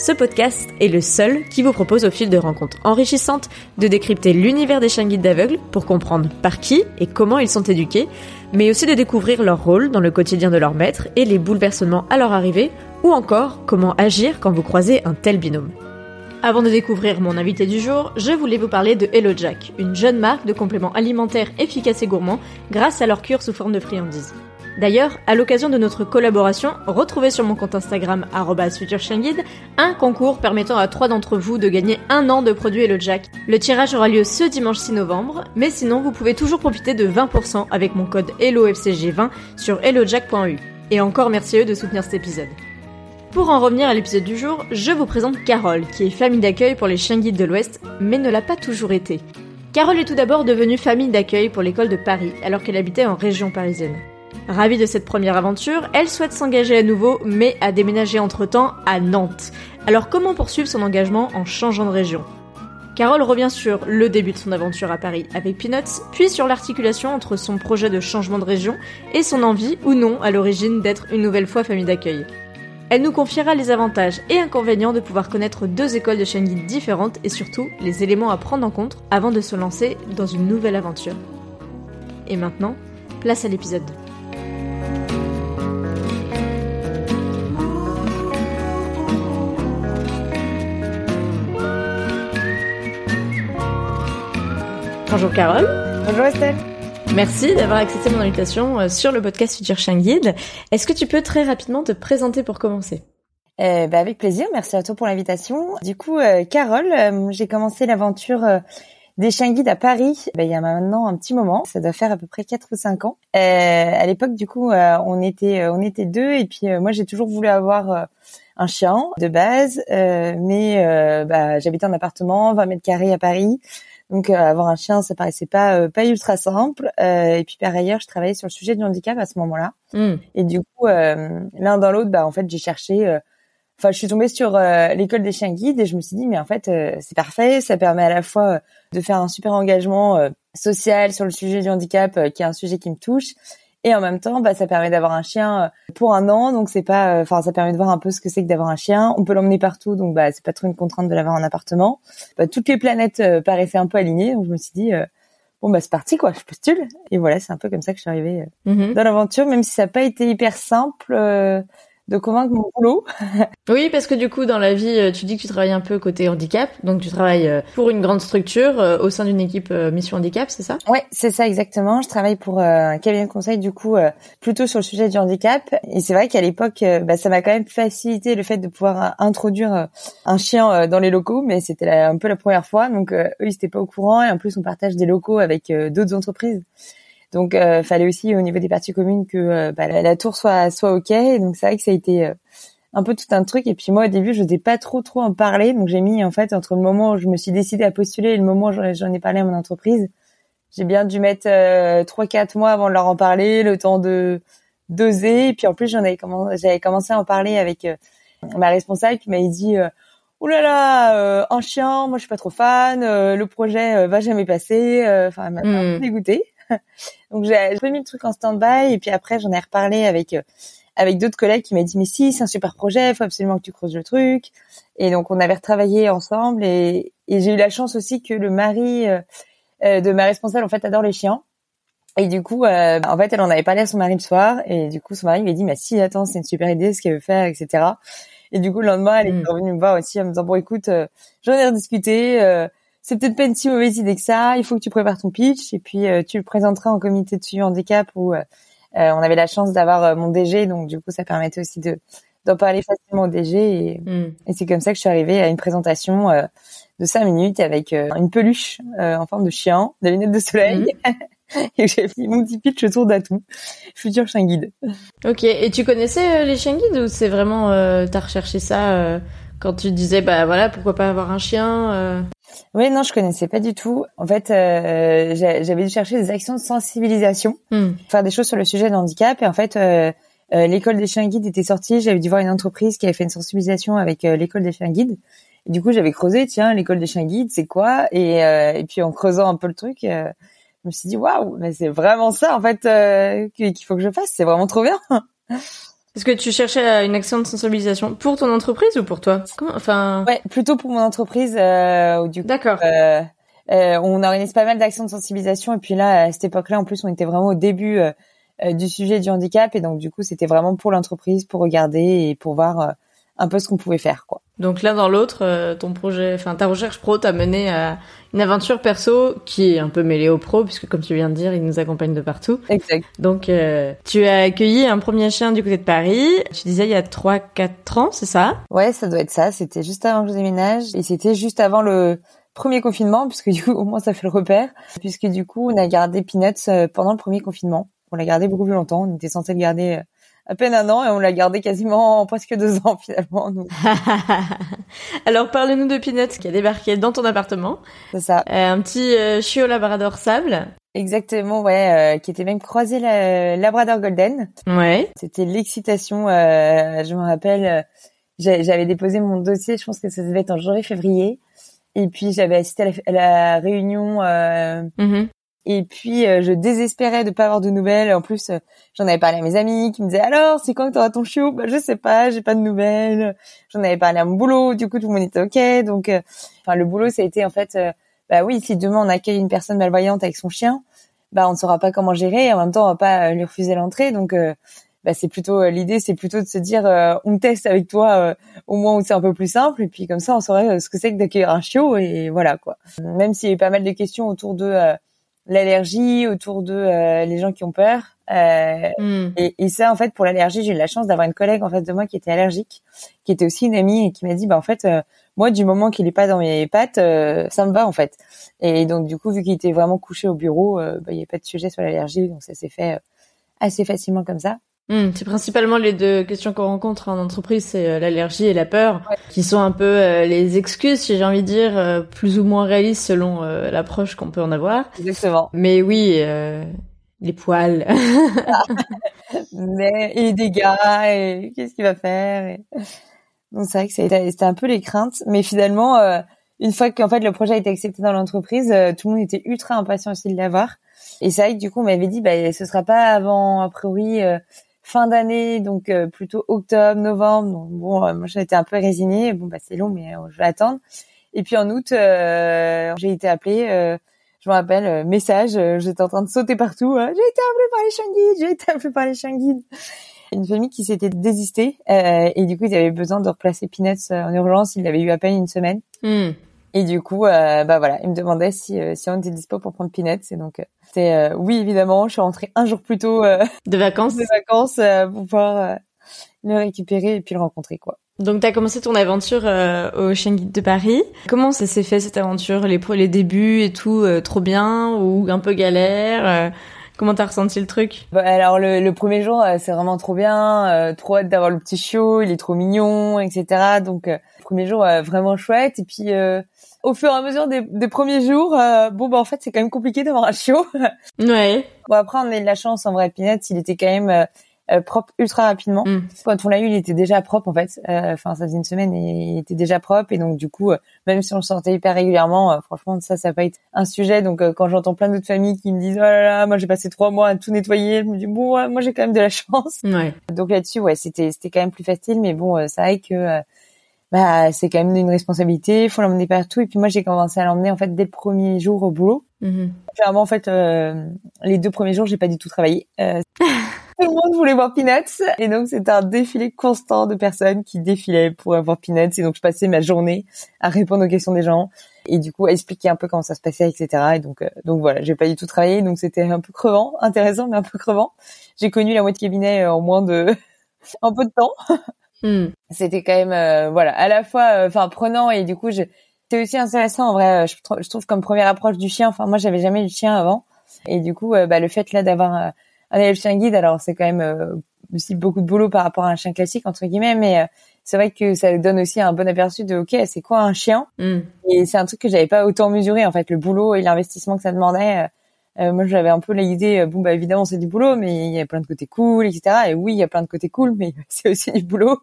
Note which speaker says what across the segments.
Speaker 1: ce podcast est le seul qui vous propose au fil de rencontres enrichissantes de décrypter l'univers des chiens guides d'aveugles pour comprendre par qui et comment ils sont éduqués, mais aussi de découvrir leur rôle dans le quotidien de leur maître et les bouleversements à leur arrivée, ou encore comment agir quand vous croisez un tel binôme. Avant de découvrir mon invité du jour, je voulais vous parler de Hello Jack, une jeune marque de compléments alimentaires efficaces et gourmands grâce à leur cure sous forme de friandises. D'ailleurs, à l'occasion de notre collaboration, retrouvez sur mon compte Instagram @futurchienguide un concours permettant à trois d'entre vous de gagner un an de produits Hello Jack. Le tirage aura lieu ce dimanche 6 novembre, mais sinon vous pouvez toujours profiter de 20% avec mon code HelloFCG20 sur hellojack.eu. Et encore merci à eux de soutenir cet épisode. Pour en revenir à l'épisode du jour, je vous présente Carole, qui est famille d'accueil pour les chiens guides de l'Ouest, mais ne l'a pas toujours été. Carole est tout d'abord devenue famille d'accueil pour l'école de Paris, alors qu'elle habitait en région parisienne. Ravie de cette première aventure, elle souhaite s'engager à nouveau, mais a déménagé entre-temps à Nantes. Alors comment poursuivre son engagement en changeant de région? Carole revient sur le début de son aventure à Paris avec Peanuts, puis sur l'articulation entre son projet de changement de région et son envie ou non à l'origine d'être une nouvelle fois famille d'accueil. Elle nous confiera les avantages et inconvénients de pouvoir connaître deux écoles de guide différentes et surtout les éléments à prendre en compte avant de se lancer dans une nouvelle aventure. Et maintenant, place à l'épisode 2. Bonjour Carole.
Speaker 2: Bonjour Estelle.
Speaker 1: Merci d'avoir accepté mon invitation euh, sur le podcast Future Chien Guide. Est-ce que tu peux très rapidement te présenter pour commencer?
Speaker 2: Euh, bah avec plaisir, merci à toi pour l'invitation. Du coup, euh, Carole, euh, j'ai commencé l'aventure des chiens guides à Paris bah, il y a maintenant un petit moment, ça doit faire à peu près 4 ou 5 ans. à l'époque, du coup, on était on était deux et puis moi j'ai toujours voulu avoir un chien de base, mais bah, j'habitais en appartement, 20 mètres carrés à Paris. Donc euh, avoir un chien, ça paraissait pas euh, pas ultra simple. Euh, et puis par ailleurs, je travaillais sur le sujet du handicap à ce moment-là. Hmm. Et du coup, l'un dans l'autre, bah en fait, j'ai cherché. Enfin, je suis tombée sur l'école des chiens guides et je me suis dit, mais en fait, c'est parfait. Ça permet à la fois de faire un super engagement social sur le sujet du handicap, qui est un sujet qui me touche, et en même temps bah ça permet d'avoir un chien euh, pour un an donc c'est pas euh, enfin ça permet de voir un peu ce que c'est que d'avoir un chien. On peut l'emmener partout donc bah c'est pas trop une contrainte de l'avoir en appartement. Bah, toutes les planètes euh, paraissaient un peu alignées donc je me suis dit bon bah c'est parti quoi je postule. Et voilà c'est un peu comme ça que je suis arrivée mm-hmm. dans l'aventure même si ça n'a pas été hyper simple de convaincre mon boulot.
Speaker 1: oui, parce que du coup, dans la vie, euh, tu dis que tu travailles un peu côté handicap, donc tu travailles euh, pour une grande structure euh, au sein d'une équipe mission handicap, c'est ça?
Speaker 2: Ouais, c'est ça exactement. Je travaille pour un cabinet de conseil du coup plutôt sur le sujet du handicap, et c'est vrai qu'à l'époque, bah, ça m'a quand même facilité le fait de pouvoir introduire un chien dans les locaux, mais c'était un peu la première fois, donc eux ils étaient pas au courant, et en plus on partage des locaux avec d'autres entreprises. Donc, euh, fallait aussi au niveau des parties communes que euh, bah, la, tour soit soit ok. Donc c'est vrai que ça a été euh, un peu tout un truc. Et puis moi au début, je n'osais pas trop trop en parler. Donc j'ai mis en fait entre le moment où je me suis décidée à postuler et le moment où j'en ai parlé à mon entreprise, j'ai bien dû mettre euh, trois quatre mois avant de leur en parler, le temps de d'oser. Et puis en plus j'en avais commencé, j'avais commencé à en parler avec ma responsable qui m'avait dit Ouh là là, un chien, moi je suis pas trop fan, le projet va jamais passer. Enfin, elle m'a un peu dégoûtée. Donc j'ai mis le truc en stand-by et puis après j'en ai reparlé avec euh, avec d'autres collègues qui m'ont dit mais si c'est un super projet, faut absolument que tu creuses le truc. Et donc on avait retravaillé ensemble et, et j'ai eu la chance aussi que le mari euh, euh, de ma responsable en fait adore les chiens. Et du coup, euh, en fait, elle en avait parlé à son mari le soir, et du coup, son mari lui a dit, bah si, attends, c'est une super idée, ce qu'elle veut faire, etc. Et du coup, le lendemain, elle est mm. revenue me voir aussi en me disant, bon, écoute, euh, j'en ai rediscuté, euh, c'est peut-être pas une si mauvaise idée que ça, il faut que tu prépares ton pitch, et puis tu le présenteras en comité de suivi handicap où on avait la chance d'avoir mon DG, donc du coup, ça permettait aussi de d'en parler facilement au DG, et, mm. et c'est comme ça que je suis arrivée à une présentation de cinq minutes avec une peluche en forme de chien, des lunettes de soleil. Mm. et j'ai fait mon petit pitch autour d'atout. Futur chien guide.
Speaker 1: Ok. Et tu connaissais euh, les chiens guides ou c'est vraiment euh, t'as recherché ça euh, quand tu disais bah voilà pourquoi pas avoir un chien euh...
Speaker 2: Oui non je connaissais pas du tout. En fait euh, j'avais dû chercher des actions de sensibilisation, hmm. faire des choses sur le sujet de handicap et en fait l'école des chiens guides était sortie. J'avais dû voir une entreprise qui avait fait une sensibilisation avec l'école des chiens guides. Et du coup j'avais creusé tiens l'école des chiens guides c'est quoi? Et, et puis en creusant un peu le truc je me suis dit waouh, mais c'est vraiment ça en fait euh, qu'il faut que je fasse. C'est vraiment trop bien.
Speaker 1: Est-ce que tu cherchais une action de sensibilisation pour ton entreprise ou pour toi?
Speaker 2: Enfin. Ouais, plutôt pour mon entreprise. Euh, du
Speaker 1: D'accord.
Speaker 2: Euh, euh, on organise pas mal d'actions de sensibilisation et puis là à cette époque-là en plus on était vraiment au début euh, euh, du sujet du handicap et donc du coup c'était vraiment pour l'entreprise pour regarder et pour voir un peu ce qu'on pouvait faire quoi.
Speaker 1: Donc l'un dans l'autre, euh, ton projet, enfin ta recherche pro t'a mené à une aventure perso qui est un peu mêlée au pro puisque comme tu viens de dire, il nous accompagne de partout.
Speaker 2: Exact.
Speaker 1: Donc euh, tu as accueilli un premier chien du côté de Paris. Tu disais il y a 3 4 ans, c'est ça?
Speaker 2: Ouais, ça doit être ça, c'était juste avant que je déménage et c'était juste avant le premier confinement puisque du coup au moins ça fait le repère puisque du coup on a gardé Peanuts euh, pendant le premier confinement. On l'a gardé beaucoup plus longtemps, on était censé le garder à peine un an et on l'a gardé quasiment presque deux ans finalement.
Speaker 1: Alors parle-nous de Peanuts qui a débarqué dans ton appartement.
Speaker 2: C'est ça.
Speaker 1: Euh, un petit euh, chiot labrador sable.
Speaker 2: Exactement, ouais, euh, qui était même croisé la Labrador Golden.
Speaker 1: Ouais.
Speaker 2: C'était l'excitation. je me rappelle, j'avais déposé mon dossier, je pense que ça devait être en janvier-février. Et puis j'avais assisté à la, réunion mm-hmm. Et puis euh, je désespérais de pas avoir de nouvelles. En plus, euh, j'en avais parlé à mes amis qui me disaient alors c'est quand que t'auras ton chiot? Bah je sais pas, j'ai pas de nouvelles. J'en avais parlé à mon boulot. Du coup tout le monde était ok. Donc, euh, enfin le boulot ça a été en fait, bah oui si demain on accueille une personne malvoyante avec son chien, bah on ne saura pas comment gérer. Et en même temps on va pas lui refuser l'entrée. Donc bah c'est plutôt l'idée c'est plutôt de se dire on teste avec toi au moins où c'est un peu plus simple et puis comme ça on saurait ce que c'est que d'accueillir un chiot et voilà quoi. Même s'il y a eu pas mal de questions autour de l'allergie, autour de euh, les gens qui ont peur. Euh, hmm. et, et, ça, en fait, pour l'allergie, j'ai eu la chance d'avoir une collègue en face de moi qui était allergique, qui était aussi une amie et qui m'a dit, bah en fait, euh, moi, du moment qu'il est pas dans mes pattes, ça me va en fait. Et donc, du coup, vu qu'il était vraiment couché au bureau, bah, il n'y avait pas de sujet sur l'allergie, donc ça s'est fait assez facilement comme ça.
Speaker 1: Hmm, c'est principalement les deux questions qu'on rencontre en entreprise, c'est euh, l'allergie et la peur, qui sont un peu euh, les excuses, si j'ai envie de dire, euh, plus ou moins réalistes selon l'approche qu'on peut en avoir.
Speaker 2: Exactement.
Speaker 1: Mais oui, les poils.
Speaker 2: Mais et les dégâts, et qu'est-ce qu'il va faire Donc c'est vrai que c'était un peu les craintes, mais finalement, une fois qu'en fait le projet a été accepté dans l'entreprise, tout le monde était ultra impatient aussi de l'avoir. Et c'est vrai que du coup, on m'avait dit, bah, ce sera pas avant, a priori fin d'année, donc euh, plutôt octobre, novembre. Donc bon, euh, moi été un peu résignée. Bon bah c'est long, mais euh, je vais attendre. Et puis en août, j'ai été appelée. je me rappelle, message, j'étais en train de sauter partout. j'ai été appelée par les guides, j'ai été appelée par les guides. Une famille qui s'était désistée et du coup ils avaient besoin de replacer Peanuts en urgence. Ils l'avaient eu à peine une semaine. Hmm. Et du coup, euh, bah voilà, il me demandait si, euh, si on était dispo pour prendre Peanuts. Et donc, euh, c'était euh, oui, évidemment. Je suis rentrée un jour plus tôt
Speaker 1: de vacances,
Speaker 2: de vacances pour pouvoir le récupérer et puis le rencontrer, quoi.
Speaker 1: Donc, tu as commencé ton aventure au Chien Guide de Paris. Comment ça s'est fait cette aventure? Les les débuts et tout, trop bien ou un peu galère Comment t'as ressenti le truc?
Speaker 2: Bah, Alors le, le, premier jour, c'est vraiment trop bien, trop hâte d'avoir le petit chiot, il est trop mignon, etc. Donc le premier jour, vraiment chouette. Et puis au fur et à mesure des, des premiers jours, euh, bon bah en fait c'est quand même compliqué d'avoir un chiot.
Speaker 1: Ouais.
Speaker 2: Bon après on a eu de la chance en vrai, Peanuts il était quand même euh, euh, propre ultra rapidement. Mm. Quand on l'a eu, il était déjà propre en fait. Enfin ça faisait une semaine et il était déjà propre et donc du coup même si on le sortait hyper régulièrement, franchement ça ça n'a pas été un sujet. Donc quand j'entends plein d'autres familles qui me disent oh là là moi j'ai passé trois mois à tout nettoyer, je me dis bon moi j'ai quand même de la chance.
Speaker 1: Ouais.
Speaker 2: Donc là-dessus ouais c'était c'était quand même plus facile mais bon c'est vrai que bah c'est quand même une responsabilité, faut l'emmener partout. Et puis moi j'ai commencé à l'emmener en fait dès le premier jour au boulot. Mmh. Clairement en fait euh, les deux premiers jours j'ai pas du tout travaillé. Euh, tout le monde voulait voir Peanuts et donc c'était un défilé constant de personnes qui défilaient pour voir Peanuts et donc je passais ma journée à répondre aux questions des gens et du coup à expliquer un peu comment ça se passait etc. Et donc euh, donc voilà j'ai pas du tout travaillé donc c'était un peu crevant, intéressant mais un peu crevant. J'ai connu la moitié cabinet en moins de en peu de temps. Hmm. C'était quand même euh, voilà à la fois euh, enfin prenant et du coup je c'est aussi intéressant en vrai je, je, trouve comme première approche du chien enfin moi j'avais jamais eu de chien avant et du coup euh, bah, le fait là d'avoir un élève chien guide alors c'est quand même aussi beaucoup de boulot par rapport à un chien classique entre guillemets mais c'est vrai que ça donne aussi un bon aperçu de ok c'est quoi un chien? Hmm. et c'est un truc que j'avais pas autant mesuré en fait le boulot et l'investissement que ça demandait euh, moi, j'avais un peu l'idée, euh, bon, bah évidemment, c'est du boulot, mais il y a plein de côtés cool, etc. Et oui, il y a plein de côtés cool, mais c'est aussi du boulot.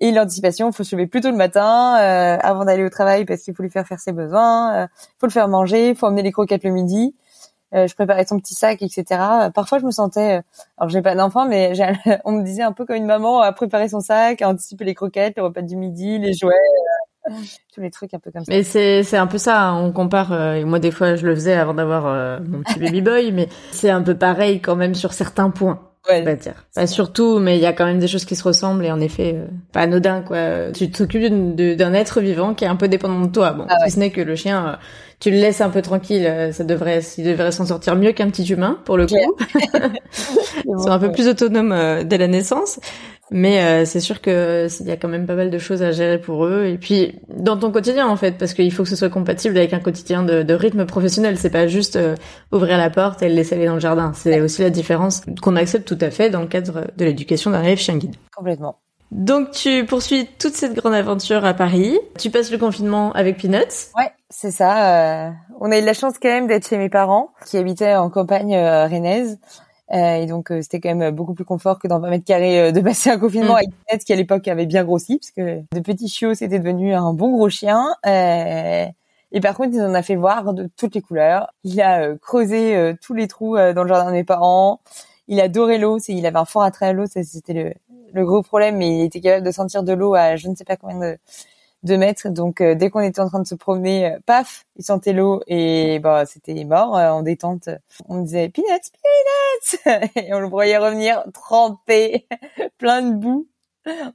Speaker 2: Et l'anticipation, faut se lever plus tôt le matin, euh, avant d'aller au travail, parce qu'il faut lui faire faire ses besoins, euh, faut le faire manger, faut emmener les croquettes le midi. je préparais son petit sac, etc. Parfois, je me sentais, alors j'ai pas d'enfant, mais on me disait un peu comme une maman à préparer son sac, à anticiper les croquettes, le repas du midi, les jouets tous les trucs un peu comme ça.
Speaker 1: Mais c'est c'est un peu ça. Hein. On compare. Euh, et moi, des fois, je le faisis avant d'avoir euh, mon petit baby boy, mais c'est un peu pareil quand même sur certains points. Ouais, on va dire. Pas surtout, mais il y a quand même des choses qui se ressemblent et en effet, euh, pas anodin quoi. Tu t'occupes d'un être vivant qui est un peu dépendant de toi. Bon, ah si ce n'est que le chien, tu le laisses un peu tranquille, ça devrait, il devrait s'en sortir mieux qu'un petit humain pour le coup. Ils sont un peu plus autonomes dès la naissance. Mais euh, c'est sûr que il y a quand même pas mal de choses à gérer pour eux. Et puis dans ton quotidien en fait, parce qu'il faut que ce soit compatible avec un quotidien de, de rythme professionnel. C'est pas juste euh, ouvrir la porte et le laisser aller dans le jardin. C'est aussi la différence qu'on accepte tout à fait dans le cadre de l'éducation d'un élève chien guide.
Speaker 2: Complètement.
Speaker 1: Donc tu poursuis toute cette grande aventure à Paris. Tu passes le confinement avec Peanuts.
Speaker 2: Ouais, c'est ça. Euh, on a eu la chance quand même d'être chez mes parents qui habitaient en campagne euh, rennaise. Euh, et donc euh, c'était quand même beaucoup plus confort que dans 20 mètres carrés euh, de passer un confinement avec Net qui à l'époque avait bien grossi parce que de petits chiots c'était devenu un bon gros chien. et par contre il en a fait voir de toutes les couleurs. Il a creusé tous les trous dans le jardin de mes parents. Il adorait l'eau, il avait un fort attrait à l'eau, c'était le, le gros problème, mais il était capable de sentir de l'eau à je ne sais pas combien de de mètres. Donc euh, dès qu'on était en train de se promener, euh, paf, il sentait l'eau et bah c'était mort euh, en détente. On disait peanuts, peanuts et on le voyait revenir trempé, plein de boue.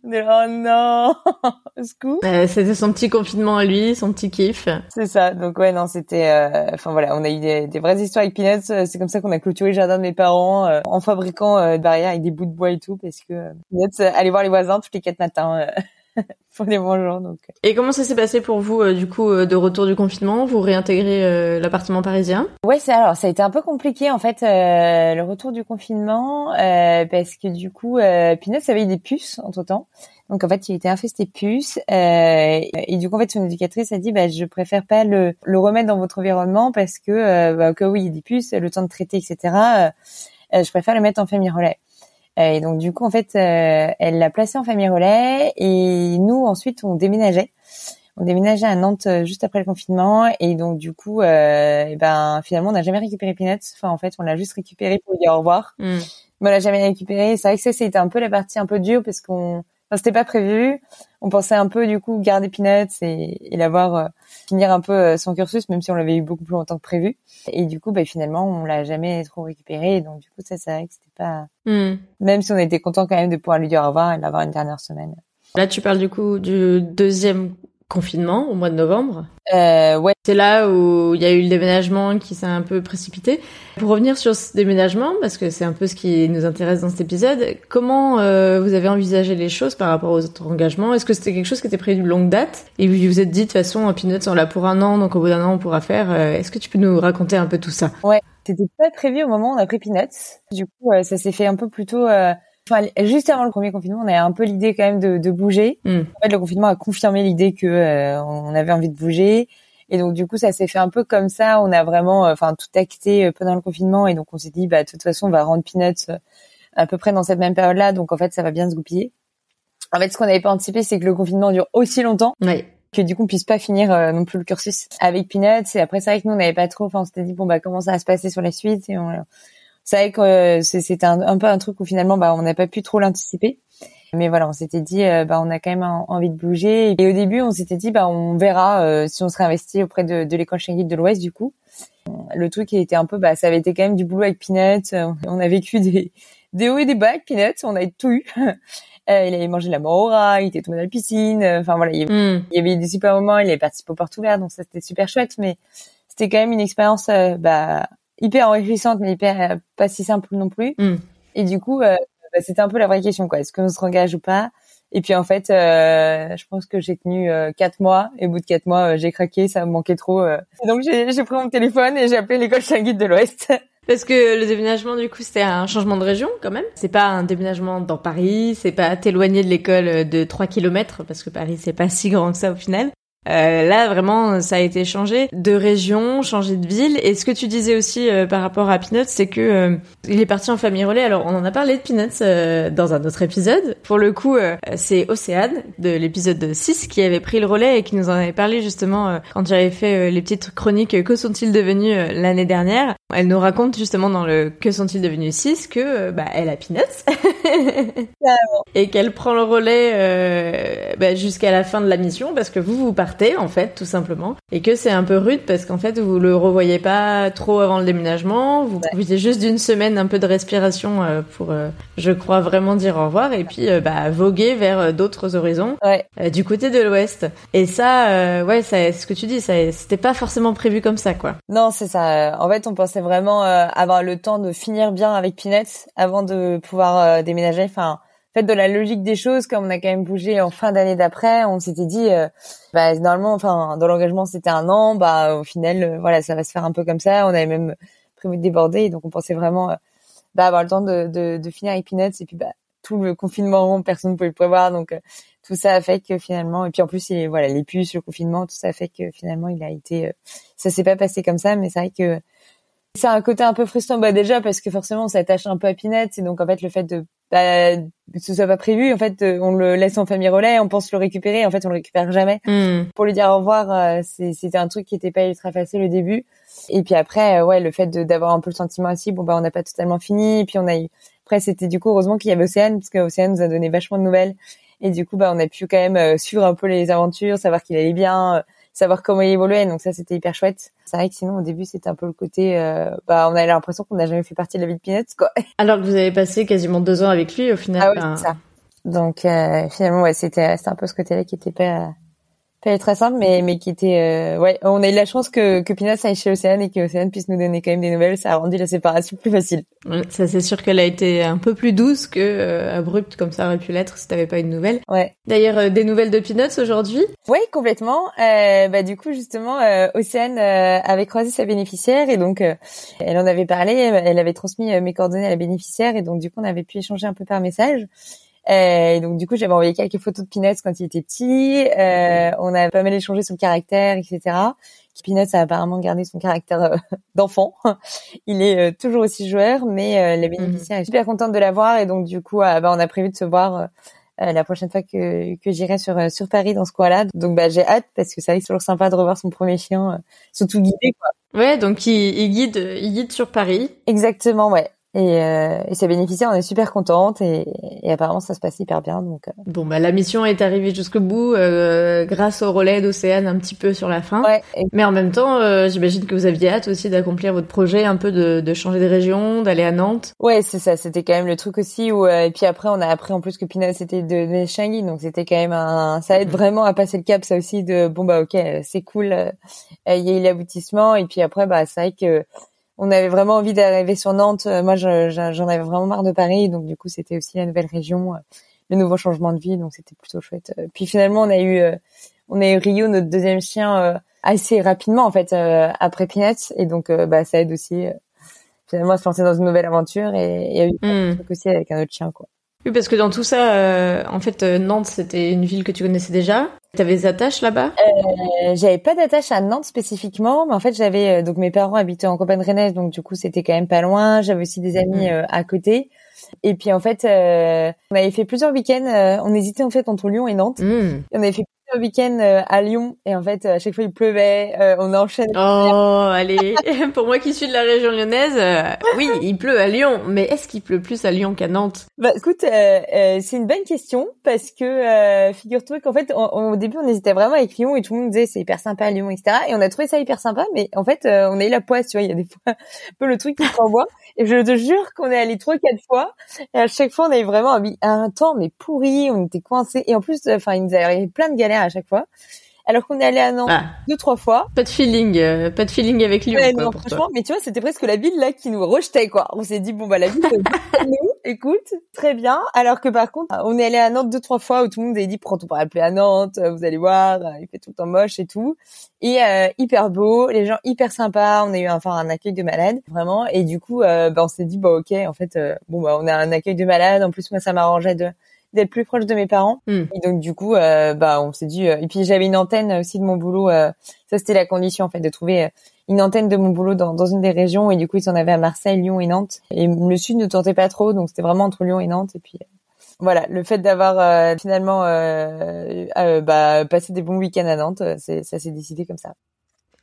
Speaker 2: On est là, oh non,
Speaker 1: coup. c'était son petit confinement à lui, son petit kiff.
Speaker 2: C'est ça. Donc ouais, non, c'était. Enfin voilà, on a eu des, des, vraies histoires avec Peanuts. C'est comme ça qu'on a clôturé le jardin de mes parents en fabriquant des barrières avec des bouts de bois et tout, parce que Peanuts allait voir les voisins tous les quatre matins. pour les bonjours. Donc.
Speaker 1: Et comment ça s'est passé pour vous euh, du coup euh, de retour du confinement? Vous réintégrez euh, l'appartement parisien?
Speaker 2: Ouais, c'est alors ça a été un peu compliqué en fait le retour du confinement parce que du coup Pinot avait eu des puces entre temps. Donc en fait, il était infesté de puces et, du coup en fait son éducatrice a dit bah je préfère pas le, le remettre dans votre environnement parce que bah, cas où il y a des puces, le temps de traiter etc. je préfère le mettre en famille relais. Euh, et donc du coup en fait, euh, elle l'a placé en famille relais et nous ensuite on déménageait. On déménageait à Nantes euh, juste après le confinement et donc du coup, euh, et ben finalement on n'a jamais récupéré Peanuts. Enfin en fait on l'a juste récupéré pour lui dire au revoir. Mm. Mais on l'a jamais récupéré. C'est vrai que ça c'était un peu la partie un peu dure parce qu'on Enfin, c'était pas prévu. On pensait un peu du coup garder Peanuts et, et l'avoir finir un peu son cursus, même si on l'avait eu beaucoup plus longtemps que prévu. Et du coup, bah, finalement, on l'a jamais trop récupéré. Donc du coup, ça, c'est vrai que c'était pas. Hmm. Même si on était content quand même de pouvoir lui dire au revoir et l'avoir une dernière semaine.
Speaker 1: Là, tu parles du coup du deuxième confinement au mois de novembre.
Speaker 2: Euh, ouais.
Speaker 1: C'est là où il y a eu le déménagement qui s'est un peu précipité. Pour revenir sur ce déménagement, parce que c'est un peu ce qui nous intéresse dans cet épisode, comment euh, vous avez envisagé les choses par rapport aux autres engagements? Est-ce que c'était quelque chose qui était prévu de longue date? Et vous vous êtes dit de toute façon, Peanuts on l'a pour un an, donc au bout d'un an on pourra faire. Euh, est-ce que tu peux nous raconter un peu tout ça?
Speaker 2: Ouais, c'était pas prévu au moment où on a pris Peanuts. Du coup, euh, ça s'est fait un peu plus tôt Enfin, juste avant le premier confinement, on avait un peu l'idée quand même de, de bouger. Hmm. En fait, le confinement a confirmé l'idée que euh, on avait envie de bouger. Et donc du coup, ça s'est fait un peu comme ça. On a vraiment, euh, enfin, tout acté euh, pendant le confinement. Et donc on s'est dit, bah de toute façon, on va rendre Peanuts à peu près dans cette même période-là. Donc en fait, ça va bien se goupiller. En fait, ce qu'on n'avait pas anticipé, c'est que le confinement dure aussi longtemps. Que du coup, on puisse pas finir non plus le cursus avec Peanuts. Et après, c'est vrai que nous, on n'avait pas trop. Enfin, on s'était dit, bon bah comment ça va se passer sur la suite. Et on, c'est vrai que c'était un, un, peu un truc où finalement bah on n'a pas pu trop l'anticiper. Mais voilà, on s'était dit, bah, on a quand même envie de bouger. Et au début, on s'était dit, bah, on verra si on se réinvestit auprès de, de l'école Schengen de l'Ouest, du coup. Le truc qui était un peu, bah, ça avait été quand même du boulot avec Peanuts. On a vécu des, des hauts et des bas avec Peanuts. On a tout eu. Euh, il avait mangé la mora, il était tombé dans la piscine. Euh, enfin voilà, il, y avait hmm. des super moments. Il avait participé au porte ouverte, donc ça c'était super chouette. Mais c'était quand même une expérience euh, bah, hyper enrichissante, mais hyper pas si simple non plus. Hmm. Et du coup, bah, c'était un peu la vraie question quoi. Est-ce qu'on se engage ou pas? Et puis en fait, je pense que j'ai tenu quatre mois. Et au bout de quatre mois, j'ai craqué, ça me manquait trop. donc j'ai pris mon téléphone et j'ai appelé l'école Guide de l'Ouest.
Speaker 1: Parce que le déménagement, du coup, c'était un changement de région quand même. C'est pas un déménagement dans Paris, c'est pas t'éloigner de l'école de 3 km, parce que Paris, c'est pas si grand que ça au final. Euh, là, vraiment, ça a été changé de région, changé de ville. Et ce que tu disais aussi euh, par rapport à Peanuts, c'est que euh, il est parti en famille relais. Alors, on en a parlé de Peanuts euh, dans un autre épisode. Pour le coup, c'est Océane de l'épisode 6 qui avait pris le relais et qui nous en avait parlé justement quand j'avais fait les petites chroniques Que sont-ils devenus l'année dernière. Elle nous raconte justement dans le Que sont-ils devenus 6 que bah, elle a Peanuts et qu'elle prend le relais bah, jusqu'à la fin de la mission parce que vous vous partez en fait tout simplement. Et que c'est un peu rude parce qu'en fait vous le revoyez pas trop avant le déménagement. Vous ouais. juste d'une semaine un peu de respiration euh, pour euh, je crois vraiment dire au revoir. Et puis euh, bah voguer vers d'autres horizons du côté de l'ouest. Et ça ouais ça ce que tu dis ça c'était pas forcément prévu comme ça quoi.
Speaker 2: Non c'est ça. En fait on pensait vraiment avoir le temps de finir bien avec Pinette avant de pouvoir déménager. Enfin fait de la logique des choses, comme on a quand même bougé en fin d'année d'après, on s'était dit, euh, bah, normalement, enfin, dans l'engagement c'était un an, bah au final, euh, voilà, ça va se faire un peu comme ça. On avait même prévu de déborder, donc on pensait vraiment euh, bah, avoir le temps de, finir avec Peanuts et puis bah tout le confinement, personne ne pouvait le prévoir, donc tout ça a fait que finalement, et puis en plus, il, voilà, les puces, le confinement, tout ça a fait que finalement, il a été, ça s'est pas passé comme ça, mais c'est vrai que c'est un côté un peu frustrant, bah déjà parce que forcément on s'attache un peu à Pinette et donc en fait le fait de bah, ce soit pas prévu, en fait on le laisse en famille relais, on pense le récupérer, en fait on le récupère jamais. Hmm. Pour lui dire au revoir, euh, c'était un truc qui était pas ultra facile au début. Et puis après, euh, ouais, le fait d'avoir un peu le sentiment aussi, bon bah on n'a pas totalement fini. Et puis on a eu, après c'était du coup heureusement qu'il y avait Océane parce qu'Océane nous a donné vachement de nouvelles. Et du coup bah on a pu quand même euh, suivre un peu les aventures, savoir qu'il allait bien, savoir comment il évoluait. Donc ça, c'était hyper chouette. C'est vrai que sinon, au début, c'était un peu le côté, euh, bah, on avait l'impression qu'on n'a jamais fait partie de la vie de Peanuts, quoi.
Speaker 1: Alors que vous avez passé quasiment deux ans avec lui, au final.
Speaker 2: Ah oui, c'est ça. Donc euh, finalement, ouais, c'était, c'était un peu ce côté-là qui était pas pas très simple, mais mais qui était euh, ouais, on a eu la chance que que Pina aille chez Océane et que Océane puisse nous donner quand même des nouvelles. Ça a rendu la séparation plus facile.
Speaker 1: ça c'est sûr qu'elle a été un peu plus douce que euh, abrupte comme ça aurait pu l'être si t'avais pas une nouvelle.
Speaker 2: Ouais.
Speaker 1: D'ailleurs, euh, des nouvelles de Peanuts aujourd'hui?
Speaker 2: Oui, complètement. bah du coup justement, Océane avait croisé sa bénéficiaire et donc elle en avait parlé. Elle avait transmis mes coordonnées à la bénéficiaire et donc du coup on avait pu échanger un peu par message. Euh, et donc du coup, j'avais envoyé quelques photos de Peanuts quand il était petit. Euh, on a pas mal échangé son caractère, etc. Peanuts a apparemment gardé son caractère euh, d'enfant. Il est toujours aussi joueur, mais la bénéficiaire est super contente de l'avoir et donc du coup, bah, on a prévu de se voir la prochaine fois que, que j'irai sur sur Paris dans ce coin-là. Donc bah j'ai hâte parce que ça va être toujours sympa de revoir son premier chien, surtout guidé quoi.
Speaker 1: Ouais, donc il, il guide il guide sur Paris.
Speaker 2: Exactement, ouais. Et, euh, et ça bénéficiait, on est super contente et, et, apparemment ça se passe hyper bien. Donc euh.
Speaker 1: bon bah la mission est arrivée jusqu'au bout euh, grâce au relais d'Océane un petit peu sur la fin.
Speaker 2: Ouais,
Speaker 1: Mais en même temps, euh, j'imagine que vous aviez hâte aussi d'accomplir votre projet, un peu de, de changer de région, d'aller à Nantes.
Speaker 2: Ouais c'est ça, c'était quand même le truc aussi où et puis après on a appris en plus que Pinot c'était de, de Changi, donc c'était quand même un ça aide vraiment à passer le cap ça aussi de bon bah ok c'est cool, il y a eu l'aboutissement et puis après bah c'est vrai que on avait vraiment envie d'arriver sur Nantes. Euh, moi, j'en avais vraiment marre de Paris, donc du coup, c'était aussi la nouvelle région, euh, le nouveau changement de vie, donc c'était plutôt chouette. Euh, puis finalement, on a eu, on a eu Rio, notre deuxième chien, assez rapidement en fait après Peanuts, et donc bah ça aide aussi finalement à se lancer dans une nouvelle aventure et il y a eu un hmm. truc aussi avec un autre chien quoi.
Speaker 1: Oui, parce que dans tout ça, euh, en fait, euh, Nantes, c'était une ville que tu connaissais déjà. T'avais des attaches là-bas?
Speaker 2: Euh, J'avais pas d'attache à Nantes spécifiquement, mais en fait, j'avais donc mes parents habitaient en campagne rennaise, donc du coup, c'était quand même pas loin. J'avais aussi des amis mm. à côté. Et puis en fait, on avait fait plusieurs week-ends. on hésitait en fait entre Lyon et Nantes. Mm. on avait fait week-end euh, à Lyon et en fait à chaque fois il pleuvait, euh, on enchaîne.
Speaker 1: Oh allez, pour moi qui suis de la région lyonnaise, oui il pleut à Lyon, mais est-ce qu'il pleut plus à Lyon qu'à Nantes?
Speaker 2: Bah écoute, c'est une bonne question parce que figure-toi qu'en fait au début on hésitait vraiment avec Lyon et tout le monde disait c'est hyper sympa à Lyon etc. Et on a trouvé ça hyper sympa, mais en fait on a eu la poisse, tu vois, il y a des fois un peu le truc qui se renvoie. Et je te jure qu'on est allé trois quatre fois. Et à chaque fois on avait vraiment un, un temps mais pourri, on était coincés. Et en plus enfin il nous arrivé plein de galères à chaque fois alors qu'on est allé à Nantes ah. deux trois fois.
Speaker 1: Pas de feeling, euh, pas de feeling avec Lyon. quoi, pour
Speaker 2: franchement, mais tu vois, c'était presque la ville là qui nous rejetait quoi. On s'est dit bon bah la ville, nous, écoute, très bien. Alors que par contre, on est allé à Nantes deux trois fois où tout le monde avait dit prends ton appeler à Nantes, vous allez voir, il fait tout le temps moche et tout. Et euh, hyper beau, les gens hyper sympas. On a eu enfin un accueil de malade vraiment. Et du coup, euh, bah, on s'est dit bah ok, en fait, bon bah on a un accueil de malade. En plus moi ça m'arrangeait de d'être plus proche de mes parents. Hmm. Et donc du coup, euh, bah on s'est dit. Euh, et puis j'avais une antenne aussi de mon boulot. Euh, ça c'était la condition en fait de trouver une antenne de mon boulot dans, dans une des régions. Et du coup ils en avaient à Marseille, Lyon et Nantes. Et le sud ne tentait pas trop, donc c'était vraiment entre Lyon et Nantes. Et puis voilà, le fait d'avoir finalement bah, passé des bons week-ends à Nantes, ça s'est décidé comme ça.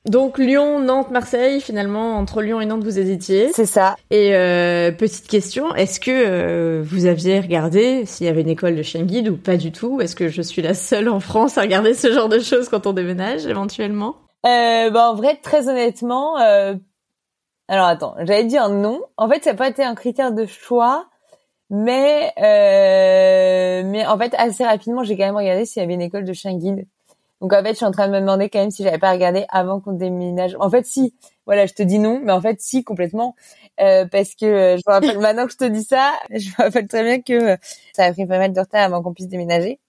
Speaker 1: Donc Lyon, Nantes, Marseille, finalement entre Lyon et Nantes vous hésitiez.
Speaker 2: C'est ça.
Speaker 1: Et euh, petite question, est-ce que euh, vous aviez regardé s'il y avait une école de chien guide ou pas du tout Est-ce que je suis la seule en France à regarder ce genre de choses quand on déménage éventuellement?
Speaker 2: Euh, bah, en vrai, très honnêtement, euh... alors attends, j'allais dire non. En fait, ça n'a pas été un critère de choix, mais euh, mais en fait assez rapidement, j'ai quand même regardé s'il y avait une école de chien guide. Donc en fait, je suis en train de me demander quand même si j'avais pas regardé avant qu'on déménage. En fait, si. Voilà, je te dis non, mais en fait, si complètement, euh, parce que euh, je me rappelle maintenant que je te dis ça, je me rappelle très bien que euh, ça a pris pas mal de retard avant qu'on puisse déménager.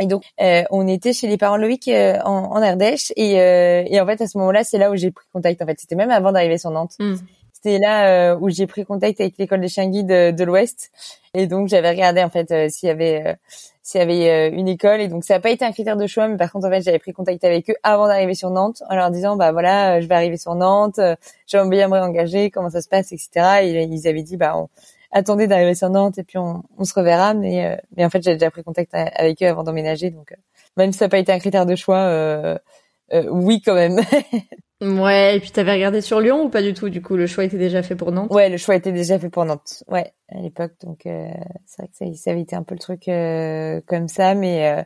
Speaker 2: Et donc, euh, on était chez les parents Loïc euh, en, en Ardèche, et, et en fait, à ce moment-là, c'est là où j'ai pris contact. En fait, c'était même avant d'arriver sur Nantes. Hmm. C'était là où j'ai pris contact avec l'école des chiens guides de, de l'Ouest, et donc j'avais regardé en fait s'il y avait s'il y avait euh, une école. Et donc ça n'a pas été un critère de choix mais par contre en fait j'avais pris contact avec eux avant d'arriver sur Nantes en leur disant bah voilà je vais arriver sur Nantes euh, j'aimerais bien me réengager comment ça se passe etc et ils avaient dit bah on, attendez d'arriver sur Nantes et puis on, se reverra. Mais euh, mais en fait j'avais déjà pris contact avec eux avant d'emménager. Donc même si ça n'a pas été un critère de choix euh, oui quand même
Speaker 1: Ouais, et puis t'avais regardé sur Lyon ou pas du tout Du coup, le choix était déjà fait pour Nantes?
Speaker 2: Ouais, le choix était déjà fait pour Nantes. Ouais, à l'époque, donc euh, c'est vrai que ça, ça, avait été un peu le truc euh, comme ça, mais euh,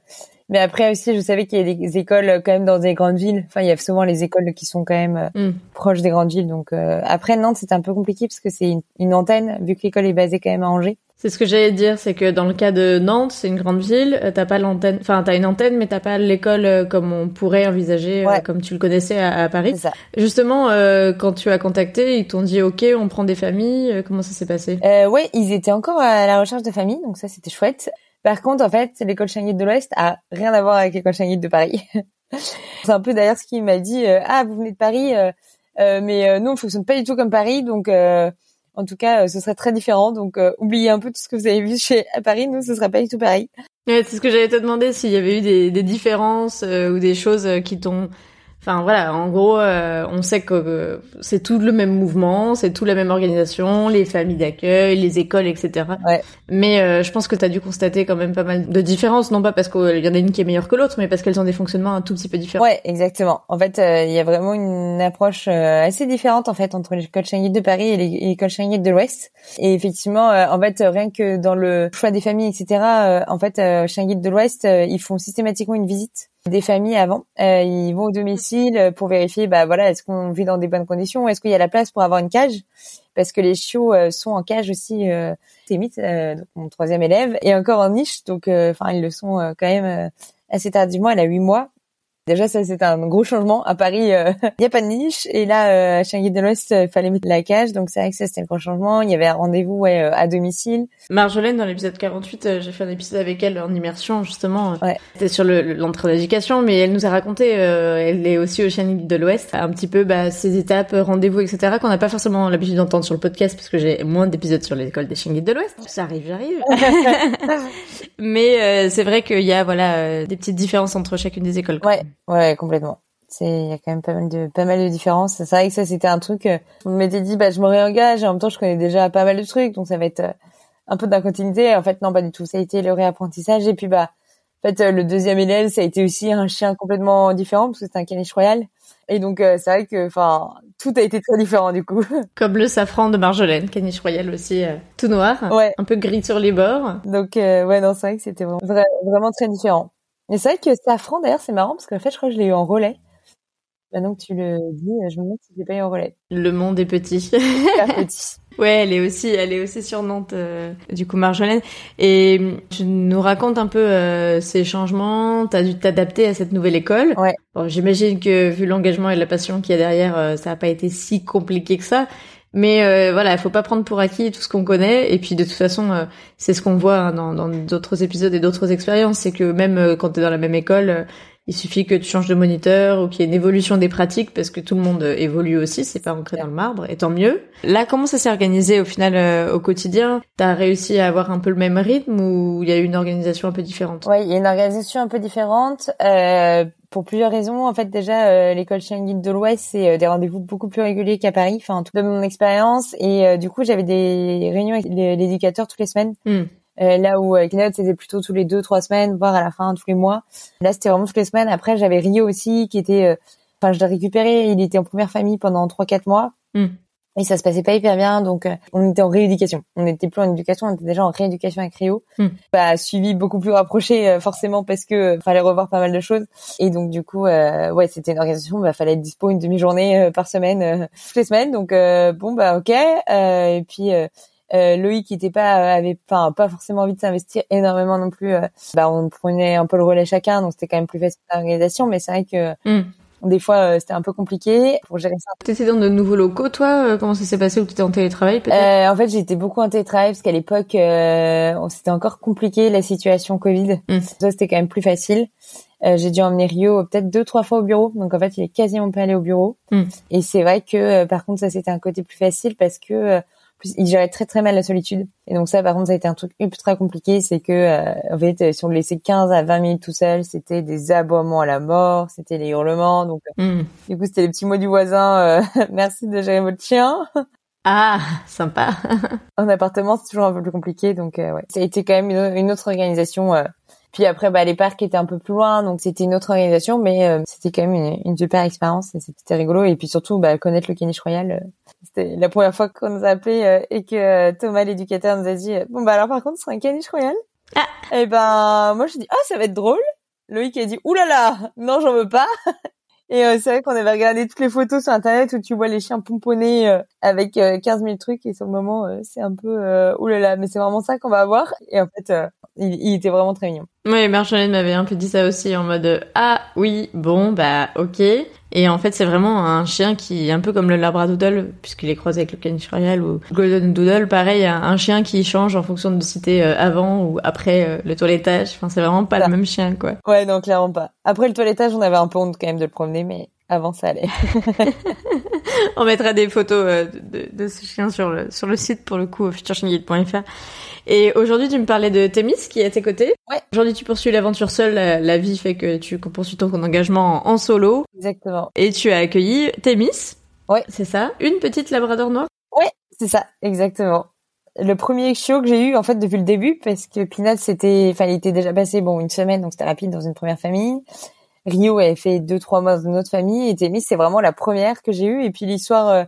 Speaker 2: mais après aussi, je savais qu'il y a des écoles quand même dans des grandes villes. Enfin, il y a souvent les écoles qui sont quand même mm. proches des grandes villes. Donc après Nantes, c'était un peu compliqué parce que c'est une, une, antenne, vu que l'école est basée quand même à Angers.
Speaker 1: C'est ce que j'allais dire, c'est que dans le cas de Nantes, c'est une grande ville, euh, t'as pas l'antenne, enfin t'as une antenne, mais t'as pas l'école euh, comme on pourrait envisager, euh, comme tu le connaissais à, Paris.
Speaker 2: Ça.
Speaker 1: Justement, quand tu as contacté, ils t'ont dit OK, on prend des familles. comment ça s'est passé?
Speaker 2: Euh, Ouais, ils étaient encore à la recherche de familles, donc ça c'était chouette. Par contre, en fait, l'école Changuide de l'Ouest a rien à voir avec l'école Changuide de Paris. c'est un peu d'ailleurs ce qu'il m'a dit. ah, vous venez de Paris, mais nous on fonctionne pas du tout comme Paris, donc en tout cas, euh, ce serait très différent. Donc, euh, oubliez un peu tout ce que vous avez vu chez à Paris. Nous, ce serait pas du tout pareil.
Speaker 1: Ouais, c'est ce que j'allais te demander s'il y avait eu des, des différences euh, ou des choses qui t'ont Enfin voilà, en gros, euh, on sait que c'est tout le même mouvement, c'est tout la même organisation, les familles d'accueil, les écoles, etc.
Speaker 2: Ouais.
Speaker 1: Mais euh, je pense que tu as dû constater quand même pas mal de différences, non pas parce qu'il y en a une qui est meilleure que l'autre, mais parce qu'elles ont des fonctionnements un tout petit peu différents.
Speaker 2: Ouais, exactement. En fait, euh, il y a vraiment une approche assez différente en fait entre l'école Schengen de Paris et l'école Schengen de l'Ouest. Et effectivement, en fait, rien que dans le choix des familles, etc. en fait, Schengen de l'Ouest, ils font systématiquement une visite des familles avant. Euh, ils vont au domicile pour vérifier, bah voilà, est-ce qu'on vit dans des bonnes conditions, est-ce qu'il y a la place pour avoir une cage, parce que les chiots euh, sont en cage aussi. Euh, euh, mon troisième élève, et encore en niche, donc euh, enfin ils le sont quand même assez tardivement. Elle a huit mois, Déjà, ça, c'est un gros changement. À Paris, euh, il n'y a pas de niche. Et là, euh, à Changuy de l'Ouest, il fallait mettre la cage. Donc, c'est vrai que ça, c'était un gros changement. Il y avait un rendez-vous ouais, euh, à domicile.
Speaker 1: Marjolaine, dans l'épisode 48, j'ai fait un épisode avec elle en immersion, justement. Ouais. C'était sur l'entrée d'éducation, mais elle nous a raconté, elle est aussi au Changuy de l'Ouest, un petit peu bah, ses étapes, rendez-vous, etc., qu'on n'a pas forcément l'habitude d'entendre sur le podcast, parce que j'ai moins d'épisodes sur l'école des Changuy de l'Ouest. Ça arrive, j'arrive. mais c'est vrai qu'il y a voilà des petites différences entre chacune des écoles.
Speaker 2: Ouais. Ouais, complètement. C'est il y a quand même pas mal de pas mal de différences. C'est vrai que ça c'était un truc euh, je m'étais dit bah je me réengage et en même temps je connais déjà pas mal de trucs donc ça va être euh, un peu d'incontinuité. En fait non pas du tout. Ça a été le réapprentissage et puis bah fait, le deuxième élève, ça a été aussi un chien complètement différent parce que c'était un caniche royal. Et donc c'est vrai que, enfin, tout a été très différent du coup.
Speaker 1: Comme le safran de Marjolaine, caniche royal aussi, tout noir,
Speaker 2: ouais.
Speaker 1: un peu gris sur les bords.
Speaker 2: Donc ouais, non, c'est vrai que c'était vraiment, vraiment très différent. Et c'est vrai que safran, d'ailleurs, c'est marrant parce qu'en fait, je crois que je l'ai eu en relais. Maintenant que tu le dis, je me demande si j'ai pas eu en relais.
Speaker 1: Le monde est petit.
Speaker 2: petit.
Speaker 1: Ouais, elle est aussi, elle est aussi sur Nantes, euh, du coup, Marjolaine. Et tu nous racontes un peu euh, ces changements. T'as dû t'adapter à cette nouvelle école.
Speaker 2: Ouais.
Speaker 1: Bon, j'imagine que vu l'engagement et la passion qu'il y a derrière, euh, ça n'a pas été si compliqué que ça. Mais euh, voilà, il faut pas prendre pour acquis tout ce qu'on connaît. Et puis de toute façon, c'est ce qu'on voit hein, dans d'autres épisodes et d'autres expériences, c'est que même quand tu es dans la même école, il suffit que tu changes de moniteur ou qu'il y ait une évolution des pratiques parce que tout le monde évolue aussi, c'est pas ancré dans le marbre, et tant mieux. Là, comment ça s'est organisé au final euh, au quotidien? T'as réussi à avoir un peu le même rythme ou il y a eu une organisation un peu différente?
Speaker 2: Ouais, il y a une organisation un peu différente euh, pour plusieurs raisons. En fait, déjà, euh, l'école Chien Guide de l'Ouest, c'est euh, des rendez-vous beaucoup plus réguliers qu'à Paris, enfin, tout de mon expérience. Et du coup, j'avais des réunions avec l'éducateur toutes les semaines.
Speaker 1: Hmm.
Speaker 2: Euh, là où avec Ned c'était plutôt tous les deux trois semaines voire à la fin tous les mois. Là c'était vraiment toutes les semaines. Après j'avais Rio aussi qui était euh, enfin je l'ai récupéré. Il était en première famille pendant trois quatre mois.
Speaker 1: Mm.
Speaker 2: et ça se passait pas hyper bien donc euh, on était en rééducation. On n'était plus en éducation on était déjà en rééducation avec Rio.
Speaker 1: Mm.
Speaker 2: bah suivi beaucoup plus rapproché forcément parce que fallait revoir pas mal de choses. Et donc du coup ouais c'était une organisation bah fallait être dispo une demi-journée par semaine toutes les semaines. Donc bon bah ok et puis euh, Loïc qui était pas euh, avait enfin pas forcément envie de s'investir énormément non plus. Euh, bah on prenait un peu le relais chacun, donc c'était quand même plus facile l'organisation. Mais c'est vrai que
Speaker 1: hmm.
Speaker 2: des fois c'était un peu compliqué pour gérer ça.
Speaker 1: T'étais dans de nouveaux locaux, toi Comment ça s'est passé? Ou t'étais en télétravail
Speaker 2: peut-être? En fait, j'étais beaucoup en télétravail parce qu'à l'époque c'était encore compliqué la situation Covid.
Speaker 1: Hmm.
Speaker 2: Ça c'était quand même plus facile. j'ai dû emmener Rio peut-être deux trois fois au bureau, donc en fait il est quasiment pas allé au bureau.
Speaker 1: Hmm.
Speaker 2: Et c'est vrai que par contre ça c'était un côté plus facile parce que plus, il gérait très très mal la solitude. Et donc ça, par contre, ça a été un truc ultra compliqué. C'est que, euh, en fait, si on le laissait 15 à 20 minutes tout seul, c'était des aboiements à la mort, c'était les hurlements. Donc,
Speaker 1: mm.
Speaker 2: du coup, c'était les petits mots du voisin. Euh, merci de gérer votre chien.
Speaker 1: Ah, sympa.
Speaker 2: en appartement, c'est toujours un peu plus compliqué. Donc, ouais, ça a été quand même une, autre organisation. Puis après, bah, les parcs étaient un peu plus loin, donc c'était une autre organisation, mais c'était quand même une, une, super expérience et c'était rigolo. Et puis surtout, bah, connaître le Caniche Royal, c'était la première fois qu'on nous a appelé euh, et que euh, Thomas l'éducateur nous a dit bon bah alors par contre ce sera un caniche royal.
Speaker 1: Ah.
Speaker 2: Et ben moi je dis ah ça va être drôle. Loïc a dit oulala non j'en veux pas. Et euh, c'est vrai qu'on avait regardé toutes les photos sur internet où tu vois les chiens pomponner avec 15 000 trucs et sur le moment c'est un peu oulala mais c'est vraiment ça qu'on va avoir et en fait il, il, était vraiment très mignon.
Speaker 1: Oui, Marjolaine m'avait un peu dit ça aussi en mode ah oui bon bah ok et en fait, c'est vraiment un chien qui est un peu comme le Labradoodle, puisqu'il est croisé avec le Caniche Royal ou Golden Doodle. Pareil, un chien qui change en fonction de si t'es euh, avant ou après euh, le toilettage. Enfin, c'est vraiment pas le même chien, quoi.
Speaker 2: Ouais, non, clairement pas. Après le toilettage, on avait un peu honte quand même de le promener, mais avant ça allait.
Speaker 1: on mettra des photos euh, de, de, ce chien sur le, sur le site, pour le coup, futureshienguide.fr. Et aujourd'hui, tu me parlais de Thémis qui est à tes côtés.
Speaker 2: Ouais.
Speaker 1: Aujourd'hui, tu poursuis l'aventure seule. La, vie fait que tu poursuis ton engagement en solo.
Speaker 2: Exactement.
Speaker 1: Et tu as accueilli Thémis.
Speaker 2: Ouais.
Speaker 1: C'est ça? Une petite labrador noire?
Speaker 2: Ouais, c'est ça, exactement. Le premier chiot que j'ai eu, en fait, depuis le début, parce que Pinat, c'était, enfin, il était déjà passé, bon, une semaine, donc c'était rapide dans une première famille. Rio avait fait deux, trois mois dans une autre famille, et Thémis, c'est vraiment la première que j'ai eue, et puis l'histoire, euh,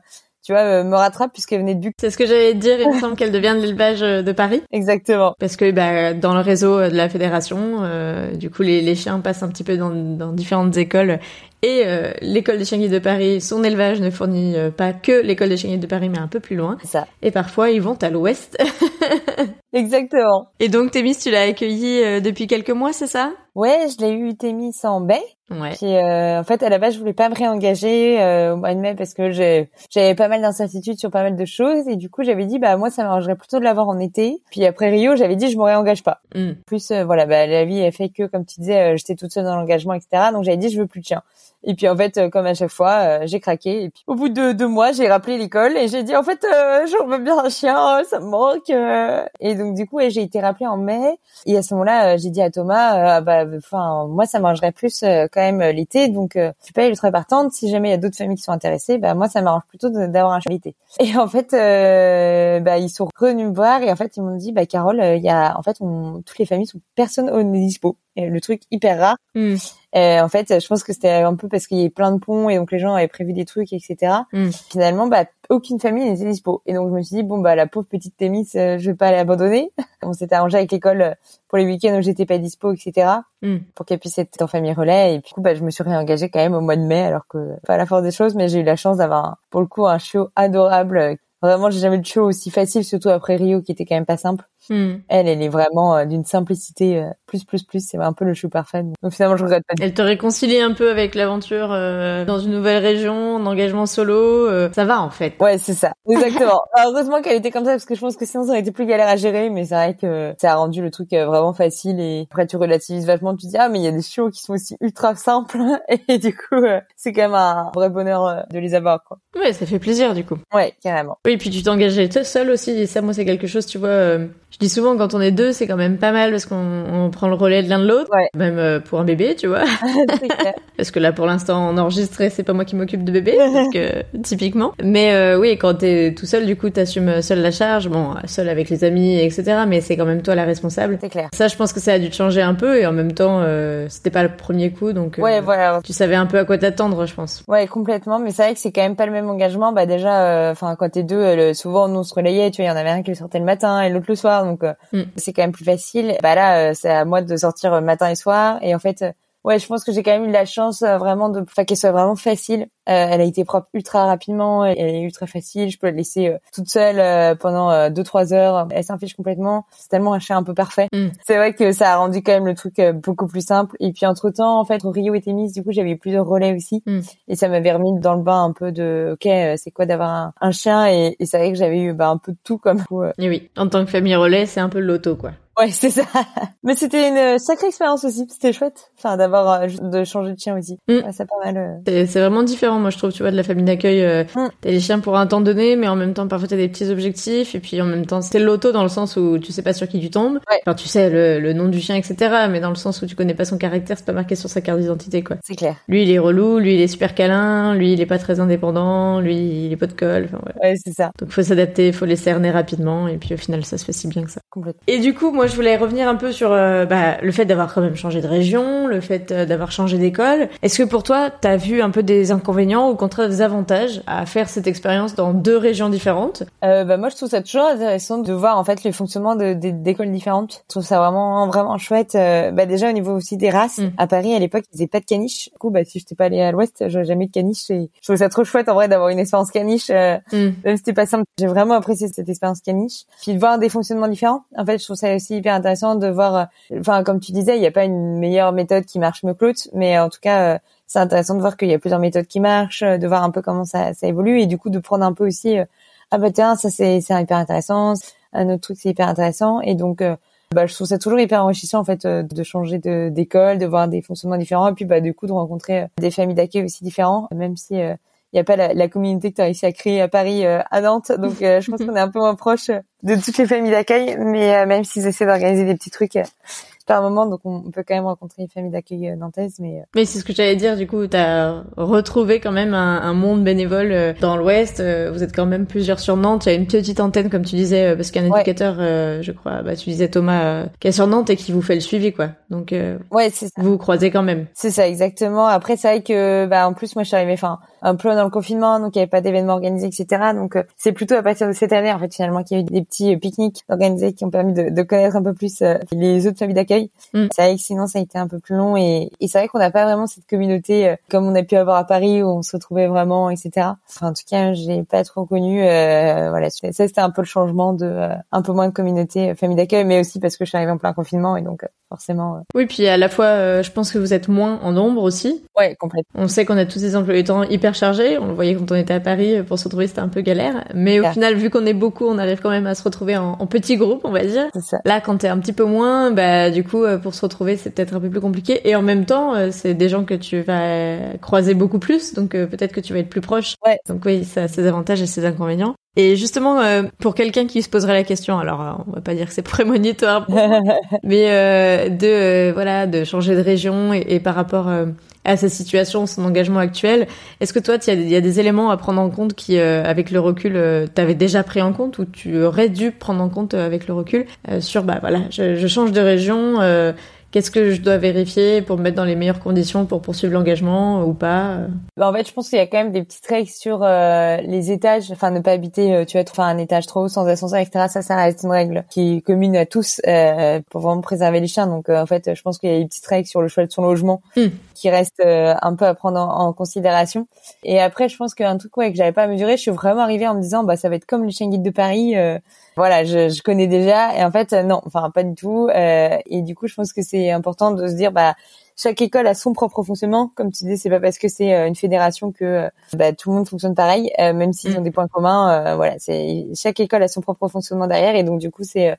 Speaker 2: tu vois, euh, me rattrape puisqu'elle venait de Buc.
Speaker 1: C'est ce que j'allais dire. Il me semble qu'elle devient de l'élevage euh, de Paris.
Speaker 2: Exactement.
Speaker 1: Parce que bah, dans le réseau de la fédération, euh, du coup, les, les, chiens passent un petit peu dans, dans différentes écoles. Et euh, l'école des chiens de Paris, son élevage ne fournit pas que l'école des chiens de Paris, mais un peu plus loin.
Speaker 2: Ça.
Speaker 1: Et parfois, ils vont à l'ouest.
Speaker 2: Exactement.
Speaker 1: Et donc, Thémis, tu l'as accueilli depuis quelques mois, c'est ça?
Speaker 2: Ouais, je l'ai eu Thémis en baie.
Speaker 1: Ouais.
Speaker 2: Puis euh, en fait, à la base, je voulais pas me réengager euh, au mois de mai parce que j'avais pas mal d'incertitudes sur pas mal de choses et du coup, j'avais dit bah moi, ça m'arrangerait plutôt de l'avoir en été. Puis après Rio, j'avais dit je me réengage pas.
Speaker 1: Mm.
Speaker 2: Plus euh, voilà, bah la vie a fait que comme tu disais, euh, j'étais toute seule dans l'engagement, etc. Donc j'avais dit je veux plus de chien. Et puis en fait, euh, comme à chaque fois, j'ai craqué. Et puis au bout de deux mois, j'ai rappelé l'école et j'ai dit en fait, j'en veux bien un chien, ça me manque. Et donc du coup, j'ai été rappelée en mai. Et à ce moment-là, j'ai dit à Thomas, bah enfin moi, ça m'arrangerait plus quand même l'été donc euh, je suis pas ultra partante. Si jamais il y a d'autres familles qui sont intéressées, bah moi ça m'arrange plutôt d'avoir un l'été. Et en fait, euh, bah ils sont revenus me voir et en fait ils m'ont dit, bah Carole, euh, il y a en fait on, toutes les familles sont personne au dispo. Le truc hyper rare.
Speaker 1: Hmm.
Speaker 2: Euh, en fait, je pense que c'était un peu parce qu'il y avait plein de ponts et donc les gens avaient prévu des trucs, etc.
Speaker 1: Mm.
Speaker 2: Finalement, bah, aucune famille n'était dispo. Et donc je me suis dit bon bah la pauvre petite Témis, euh, je vais pas l'abandonner. On s'était arrangé avec l'école euh, pour les week-ends où j'étais pas dispo, etc.
Speaker 1: Mm.
Speaker 2: Pour qu'elle puisse être en famille relais. Et puis du coup, bah, je me suis réengagée quand même au mois de mai, alors que pas la force des choses, mais j'ai eu la chance d'avoir pour le coup un show adorable. Vraiment, j'ai jamais eu de show aussi facile, surtout après Rio, qui était quand même pas simple.
Speaker 1: Hmm.
Speaker 2: Elle, elle est vraiment euh, d'une simplicité euh, plus plus plus. C'est un peu le chou parfait. Donc finalement, je regrette pas.
Speaker 1: Elle te réconcilie un peu avec l'aventure euh, dans une nouvelle région, en engagement solo. ça va en fait.
Speaker 2: Ouais, c'est ça. Exactement. heureusement qu'elle était comme ça parce que je pense que sinon ça aurait été plus galère à gérer. Mais c'est vrai que ça a rendu le truc vraiment facile et après tu relativises vachement. Tu te dis ah mais il y a des shows qui sont aussi ultra simples et du coup c'est quand même un vrai bonheur de les avoir quoi.
Speaker 1: Ouais, ça fait plaisir du coup.
Speaker 2: Ouais, carrément.
Speaker 1: Oui, puis tu t'engageais seul aussi. Et ça, moi, c'est quelque chose, tu vois je dis souvent quand on est deux, c'est quand même pas mal parce qu'on on prend le relais de l'un de l'autre,
Speaker 2: ouais.
Speaker 1: même euh, pour un bébé, tu vois. parce que là, pour l'instant, on enregistre, c'est pas moi qui m'occupe de bébé, parce que typiquement. Mais euh, oui, quand t'es tout seul, du coup, t'assumes seul la charge, bon, seul avec les amis, etc. Mais c'est quand même toi la responsable.
Speaker 2: C'est clair.
Speaker 1: Ça, je pense que ça a dû te changer un peu et en même temps, euh, c'était pas le premier coup, donc.
Speaker 2: Euh, ouais, voilà.
Speaker 1: Tu savais un peu à quoi t'attendre, je pense.
Speaker 2: Ouais, complètement. Mais c'est vrai que c'est quand même pas le même engagement. Bah déjà, enfin, quand t'es deux, souvent nous on se relayait, tu vois, il y en avait un qui sortait le matin et l'autre le soir, donc. Mm c'est quand même plus facile. Bah là, euh, c'est à moi de sortir euh, matin et soir. Et en fait, euh, ouais, je pense que j'ai quand même eu la chance vraiment de, enfin, qu'elle soit vraiment facile. elle a été propre ultra rapidement. Elle est ultra facile. Je peux la laisser toute seule pendant deux trois heures. Elle s'en fiche complètement. C'est tellement un chien un peu parfait.
Speaker 1: Mm.
Speaker 2: C'est vrai que ça a rendu quand même le truc beaucoup plus simple. Et puis entre temps, en fait, Rio était mise. Du coup, j'avais eu plusieurs relais aussi.
Speaker 1: Mm.
Speaker 2: Et ça m'avait remis dans le bain un peu de, ok, c'est quoi d'avoir un, chien? Et, et c'est vrai que j'avais eu bah, un peu de tout comme.
Speaker 1: Et oui, en tant que famille relais, c'est un peu le loto, quoi.
Speaker 2: Ouais, c'est ça. Mais c'était une sacrée expérience aussi. C'était chouette. Enfin, d'avoir, euh, de changer de chien aussi. Mm. Ouais, pas mal.
Speaker 1: Euh. C'est vraiment différent, moi, je trouve, tu vois, de la famille d'accueil. Euh, mm. T'as les chiens pour un temps donné, mais en même temps, parfois, t'as des petits objectifs. Et puis, en même temps, c'est l'auto dans le sens où tu sais pas sur qui tu tombes.
Speaker 2: Ouais.
Speaker 1: Enfin, tu sais le, le, nom du chien, etc. Mais dans le sens où tu connais pas son caractère, c'est pas marqué sur sa carte d'identité, quoi.
Speaker 2: C'est clair.
Speaker 1: Lui, il est relou. Lui, il est super câlin. Lui, il est pas très indépendant. Lui, il est pas de colle. Enfin,
Speaker 2: ouais c'est ça.
Speaker 1: Donc, faut s'adapter, faut les cerner rapidement. Et puis, au final, ça se fait si bien que ça.
Speaker 2: Complètement.
Speaker 1: Et du coup, moi, je voulais revenir un peu sur euh, bah, le fait d'avoir quand même changé de région, le fait euh, d'avoir changé d'école. Est-ce que pour toi, t'as vu un peu des inconvénients ou au contraire des avantages à faire cette expérience dans deux régions différentes?
Speaker 2: Euh, bah, Moi, je trouve ça toujours intéressant de voir en fait le fonctionnement d'écoles différentes. Je trouve ça vraiment vraiment chouette. Euh, bah, déjà au niveau aussi des races.
Speaker 1: Mm.
Speaker 2: À Paris, à l'époque, ils faisaient pas de caniche. Du coup, bah, si je n'étais pas allée à l'Ouest, j'aurais jamais eu de caniche. Et je trouvais ça trop chouette en vrai d'avoir une expérience caniche. Mm. Même si c'était pas simple, j'ai vraiment apprécié cette expérience caniche. Puis de voir des fonctionnements différents. En fait, je trouve ça aussi hyper intéressant de voir. Enfin, comme tu disais, il n'y a pas une meilleure méthode qui marche mieux que l'autre, mais en tout cas, euh, c'est intéressant de voir qu'il y a plusieurs méthodes qui marchent, de voir un peu comment ça, ça évolue et du coup de prendre un peu aussi, euh, ah bah tiens, ça c'est c'est hyper intéressant, un autre truc c'est hyper intéressant et donc euh, bah, je trouve ça toujours hyper enrichissant en fait de changer de d'école, de voir des fonctionnements différents et puis bah du coup de rencontrer des familles d'accueil aussi différents, même si il n'y a pas la, la, communauté que tu as réussi à créer à Paris, à Nantes. Donc, je pense qu'on est un peu moins proche de toutes les familles d'accueil. Mais même s'ils essaient d'organiser des petits trucs un moment, donc on peut quand même rencontrer une famille d'accueil euh, nantaise. Mais, euh.
Speaker 1: mais c'est ce que j'allais dire, du coup, tu as retrouvé quand même un, monde bénévole euh, dans l'Ouest. Vous êtes quand même plusieurs sur Nantes. Il y a une petite antenne, comme tu disais, parce qu'un éducateur, je crois, bah, tu disais Thomas, qui est sur Nantes et qui vous fait le suivi, quoi. Donc,
Speaker 2: ouais, c'est ça.
Speaker 1: vous vous croisez quand même.
Speaker 2: C'est ça, exactement. Après, c'est vrai que, bah, en plus, moi, je suis arrivée, enfin, un peu dans le confinement, donc il n'y avait pas d'événements organisés, etc. Donc, c'est plutôt à partir de cette année, en fait, finalement, qu'il y a eu des petits pique-niques organisés qui ont permis de, de connaître un peu plus les autres familles d'accueil
Speaker 1: Mm.
Speaker 2: C'est vrai que sinon ça a été un peu plus long et, et c'est vrai qu'on n'a pas vraiment cette communauté euh, comme on a pu avoir à Paris où on se retrouvait vraiment, etc. Enfin, en tout cas, j'ai pas trop connu. Euh, voilà, ça c'était un peu le changement de euh, un peu moins de communauté, famille d'accueil, mais aussi parce que je suis arrivée en plein confinement et donc forcément.
Speaker 1: Oui, puis à la fois, je pense que vous êtes moins en nombre aussi.
Speaker 2: Ouais, complètement.
Speaker 1: On sait qu'on a tous ces emplois du temps hyper chargés. On le voyait quand on était à Paris pour se retrouver, c'était un peu galère. Mais au final, vu qu'on est beaucoup, on arrive quand même à se retrouver en, en petits groupes, on va dire.
Speaker 2: Ça.
Speaker 1: Là, quand t'es un petit peu moins, bah du coup, pour se retrouver, c'est peut-être un peu plus compliqué. Et en même temps, euh, c'est des gens que tu vas croiser beaucoup plus, donc euh, peut-être que tu vas être plus proche.
Speaker 2: Ouais.
Speaker 1: Donc oui, ça a ses avantages et ses inconvénients. Et justement, euh, pour quelqu'un qui se poserait la question, alors on va pas dire que c'est prémonitoire, mais de voilà, de changer de région et, et par rapport à sa situation, son engagement actuel. Est-ce que toi, il y, a des éléments à prendre en compte qui, euh, avec le recul, euh, t'avais déjà pris en compte ou tu aurais dû prendre en compte euh, avec le recul sur, bah voilà, je, je, change de région. Qu'est-ce que je dois vérifier pour me mettre dans les meilleures conditions pour poursuivre l'engagement ou pas
Speaker 2: bah, En fait, je pense qu'il y a quand même des petites règles sur euh, les étages. Enfin, ne pas habiter, euh, tu vois, enfin, un étage trop haut sans ascenseur, etc. Ça, ça reste une règle qui est commune à tous euh, pour vraiment préserver les chiens. Donc, en fait, je pense qu'il y a des petites règles sur le choix de son logement hmm. qui restent un peu à prendre en, considération. Et après, je pense qu'un truc ouais, que j'avais pas mesuré, je suis vraiment arrivée en me disant, bah, ça va être comme les chiens guides de Paris voilà, je, je, connais déjà. Et en fait, non, enfin pas du tout. Euh, et du coup, je pense que c'est important de se dire, bah, chaque école a son propre fonctionnement. Comme tu dis, c'est pas parce que c'est euh, une fédération que euh, bah, tout le monde fonctionne pareil, même s'ils mm. ont des points communs. voilà, c'est chaque école a son propre fonctionnement derrière. Et donc du coup, c'est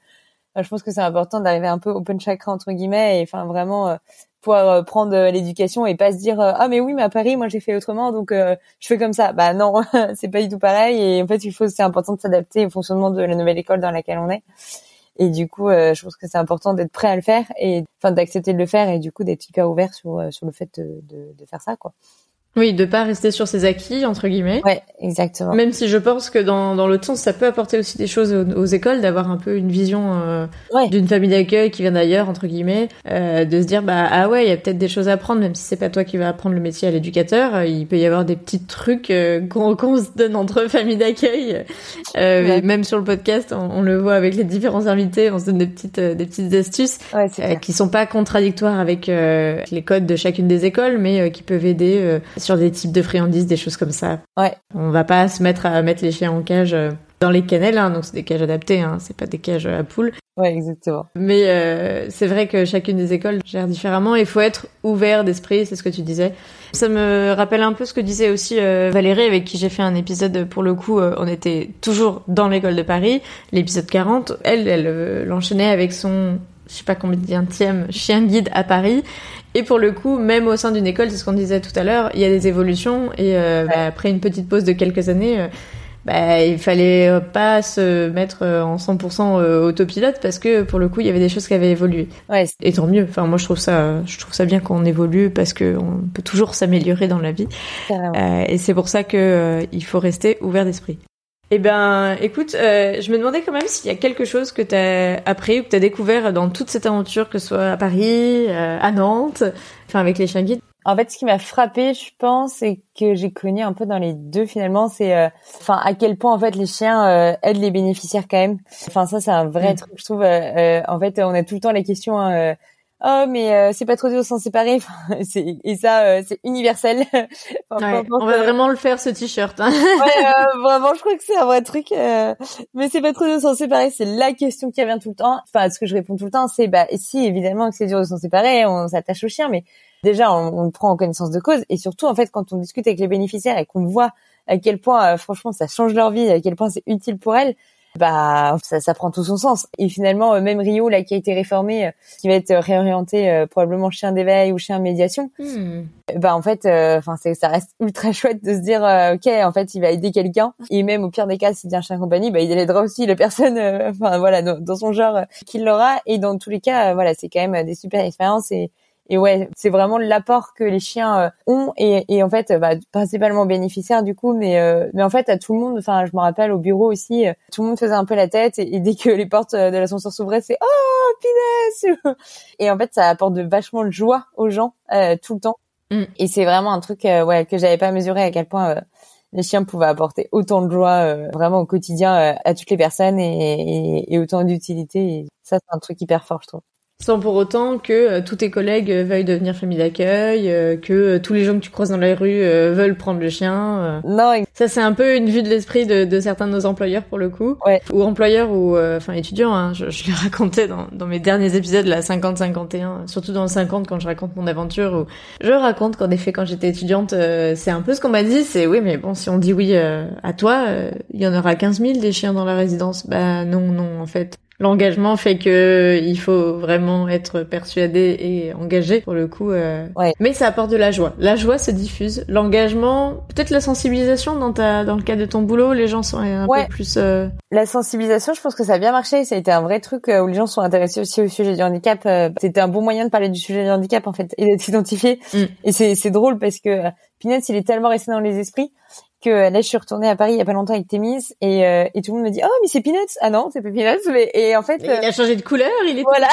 Speaker 2: je pense que c'est important d'arriver un peu open chakra entre guillemets et enfin vraiment pouvoir euh, prendre euh, l'éducation et pas se dire euh, ah mais oui mais à Paris moi j'ai fait autrement donc je fais comme ça bah non c'est pas du tout pareil et en fait il faut c'est important de s'adapter au fonctionnement de la nouvelle école dans laquelle on est. Et du coup je pense que c'est important d'être prêt à le faire et enfin d'accepter de le faire et du coup d'être hyper ouvert sur sur le fait de, de, de faire ça quoi
Speaker 1: oui, de pas rester sur ses acquis entre guillemets.
Speaker 2: Ouais, exactement.
Speaker 1: Même si je pense que dans dans l'autre sens, ça peut apporter aussi des choses aux, écoles, d'avoir un peu une vision euh, d'une famille d'accueil qui vient d'ailleurs entre guillemets, euh, de se dire bah ah ouais, il y a peut-être des choses à apprendre, même si c'est pas toi qui vas apprendre le métier à l'éducateur, euh, il peut y avoir des petits trucs euh, qu'on se donne entre familles d'accueil. Euh, Même sur le podcast, on, le voit avec les différents invités, on se donne des petites des petites astuces
Speaker 2: ouais,
Speaker 1: qui sont pas contradictoires avec les codes de chacune des écoles, mais qui peuvent aider sur des types de friandises, des choses comme ça.
Speaker 2: Ouais.
Speaker 1: On va pas se mettre à mettre les chiens en cage euh, dans les kennels, hein, donc c'est des cages adaptées, hein, c'est pas des cages à poules.
Speaker 2: Ouais, exactement.
Speaker 1: Mais euh, c'est vrai que chacune des écoles gère différemment. Il faut être ouvert d'esprit, c'est ce que tu disais. Ça me rappelle un peu ce que disait aussi euh, Valérie, avec qui j'ai fait un épisode pour le coup. on était toujours dans l'école de Paris, l'épisode 40. Elle, elle l'enchaînait avec son je sais pas combien de chien guide à Paris. Et pour le coup, même au sein d'une école, c'est ce qu'on disait tout à l'heure, il y a des évolutions. Et euh, bah, après une petite pause de quelques années, euh, bah, il fallait pas se mettre euh, en 100% autopilote parce que pour le coup, il y avait des choses qui avaient évolué.
Speaker 2: Ouais.
Speaker 1: Et tant mieux. Enfin, moi, je trouve ça, je trouve ça bien qu'on évolue parce que on peut toujours s'améliorer dans la vie. et c'est pour ça que il faut rester ouvert d'esprit. Eh ben, écoute, euh, je me demandais quand même s'il y a quelque chose que tu as appris ou que tu as découvert dans toute cette aventure, que ce soit à Paris, euh, à Nantes, enfin avec les chiens guides.
Speaker 2: En fait, ce qui m'a frappé, je pense, et que j'ai connu un peu dans les deux finalement, c'est, euh, enfin, à quel point en fait les chiens aident les bénéficiaires quand même. Enfin, ça, c'est un vrai mm. truc, je trouve. en fait, on a tout le temps les questions. Hein, oh mais euh, c'est pas trop dur sans séparer. C'est et ça euh, c'est universel.
Speaker 1: Enfin, on va vraiment le faire ce t-shirt hein.
Speaker 2: ouais, euh, vraiment je crois que c'est un vrai truc mais c'est pas trop dur sans séparer c'est la question qui revient tout le temps. Enfin ce que je réponds tout le temps c'est bah si évidemment que c'est dur de s'en séparer on s'attache au chien mais déjà on, on, le prend en connaissance de cause et surtout en fait quand on discute avec les bénéficiaires et qu'on voit à quel point franchement ça change leur vie à quel point c'est utile pour elles bah ça, ça prend tout son sens. Et finalement, euh, même Rio, là, qui a été réformé, euh, qui va être réorienté euh, probablement chien d'éveil ou chien médiation, hmm. bah en fait, enfin ça reste ultra chouette de se dire, ok, en fait, il va aider quelqu'un. Et même au pire des cas, s'il dit un chien compagnie, bah il aidera aussi la personne, enfin voilà, dans, dans, son genre qu'il l'aura. Et dans tous les cas, voilà, c'est quand même des super expériences et et ouais, c'est vraiment l'apport que les chiens euh, ont et, et en fait, bah, principalement bénéficiaires du coup, mais euh, mais en fait à tout le monde. Enfin, je me rappelle au bureau aussi, euh, tout le monde faisait un peu la tête et, dès que les portes de l'ascenseur s'ouvraient, c'est oh pinesse. Et en fait, ça apporte de vachement de joie aux gens tout le temps. Mm. Et c'est vraiment un truc ouais que j'avais pas mesuré à quel point les chiens pouvaient apporter autant de joie vraiment au quotidien à toutes les personnes et, et, et autant d'utilité. Et ça, c'est un truc hyper fort, je trouve.
Speaker 1: Sans pour autant que euh, tous tes collègues euh, veuillent devenir famille d'accueil, euh, que tous les gens que tu croises dans la rue veulent prendre le chien.
Speaker 2: Non.
Speaker 1: Ça c'est un peu une vue de l'esprit de, de, certains de nos employeurs pour le coup.
Speaker 2: Ouais.
Speaker 1: Ou employeurs ou enfin étudiants. Hein. Je, je l'ai raconté dans, dans mes derniers épisodes, la 50-51, surtout dans le 50 quand je raconte mon aventure. Où je raconte qu'en effet quand j'étais étudiante, c'est un peu ce qu'on m'a dit. C'est oui mais bon si on dit oui à toi, il y en aura 15 000 des chiens dans la résidence. Bah non non en fait l'engagement fait que il faut vraiment être persuadé et engagé pour le coup. Euh...
Speaker 2: Ouais.
Speaker 1: Mais ça apporte de la joie. La joie se diffuse. L'engagement, peut-être la sensibilisation dans ta dans le cas de ton boulot, les gens sont un peu plus. Euh...
Speaker 2: La sensibilisation, je pense que ça a bien marché. Ça a été un vrai truc euh, où les gens sont intéressés aussi au sujet du handicap. Euh, c'était un bon moyen de parler du sujet du handicap en fait et d'être identifié. Mm. Et c'est c'est drôle parce que Pinette, il est tellement resté dans les esprits que là je suis retournée à Paris il y a pas longtemps avec Témis et, euh, et tout le monde me dit oh mais c'est Peanuts ah non c'est pas Peanuts mais et en fait
Speaker 1: il a changé de couleur il est
Speaker 2: voilà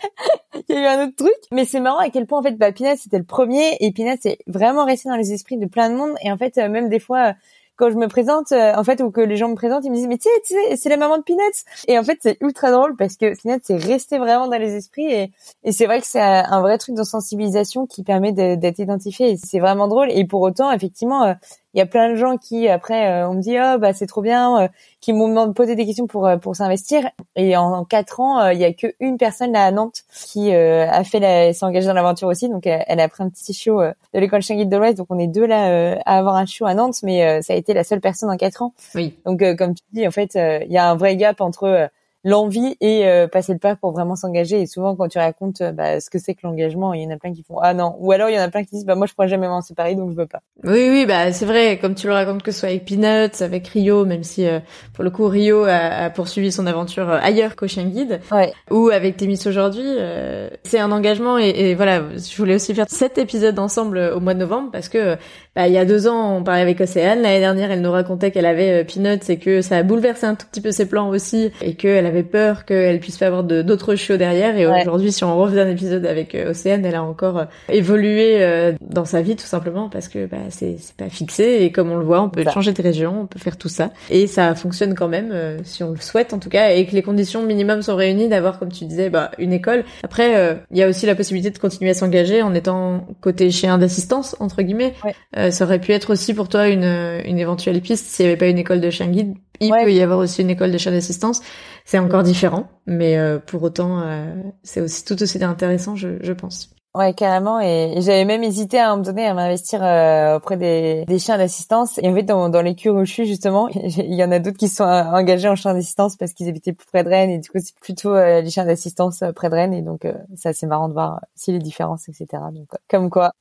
Speaker 2: il y a eu un autre truc mais c'est marrant à quel point en fait bah Peanuts c'était le premier et Peanuts est vraiment resté dans les esprits de plein de monde et en fait même des fois quand je me présente, euh, en fait, ou que les gens me présentent, ils me disent mais tu sais, c'est la maman de Peanuts. Et en fait, c'est ultra drôle parce que Peanuts c'est resté vraiment dans les esprits et, et c'est vrai que c'est un vrai truc de sensibilisation qui permet d'être identifié. Et c'est vraiment drôle. Et pour autant, effectivement, euh, il y a plein de gens qui après euh, on me dit oh bah c'est trop bien, qui m'ont demandé de poser des questions pour pour s'investir. Et en, quatre ans, il y a que une personne là à Nantes qui a fait s'est engagée dans l'aventure aussi. Donc elle, a pris un petit show de l'école Changuide de l'Ouest. Donc on est deux là à avoir un show à Nantes, mais ça a été la seule personne en quatre ans.
Speaker 1: Oui.
Speaker 2: Donc, euh, comme tu dis, en fait, euh, il y a un vrai gap entre euh, l'envie et euh, passer le pas pour vraiment s'engager. Et souvent, quand tu racontes euh, bah, ce que c'est que l'engagement, il y en a plein qui font ah non, ou alors il y en a plein qui disent bah moi je pourrais jamais m'en séparer donc je veux pas.
Speaker 1: Oui oui bah c'est vrai comme tu le racontes que ce soit avec Peanuts, avec Rio, même si euh, pour le coup Rio a, a poursuivi son aventure ailleurs qu'au Chien Guide,
Speaker 2: ouais.
Speaker 1: ou avec Témis aujourd'hui, c'est un engagement et, et, voilà je voulais aussi faire cet épisode ensemble au mois de novembre parce que bah, il y a deux ans on parlait avec Océane, l'année dernière elle nous racontait qu'elle avait Peanuts et que ça a bouleversé un tout petit peu ses plans aussi et qu'elle avait peur qu'elle puisse pas avoir d'autres shows derrière. Et aujourd'hui, si on refait un épisode avec euh, Océane, elle a encore euh, évolué euh, dans sa vie tout simplement parce que bah, c'est pas fixé. Et comme on le voit, on peut changer de région, on peut faire tout ça. Et ça fonctionne quand même si on le souhaite en tout cas. Et que les conditions minimum sont réunies d'avoir comme tu disais bah, une école. Après, il y a aussi la possibilité de continuer à s'engager en étant côté chien d'assistance entre guillemets. Ça aurait pu être aussi pour toi une, une éventuelle piste s'il n'y avait pas une école de chien guide il peut y avoir aussi une école de chien d'assistance. C'est encore différent, mais euh, pour autant, euh, c'est aussi tout aussi intéressant, je, je pense.
Speaker 2: Ouais, carrément. Et, j'avais même hésité à un moment donné à m'investir euh, auprès des, des chiens d'assistance. Et en fait, dans, dans les cures où je suis, justement, il y en a d'autres qui sont engagés en chien d'assistance parce qu'ils habitaient plus près de Rennes. Et du coup, c'est plutôt les chiens d'assistance près de Rennes. Et donc, c'est assez marrant de voir si les différences, etc. Donc, comme quoi.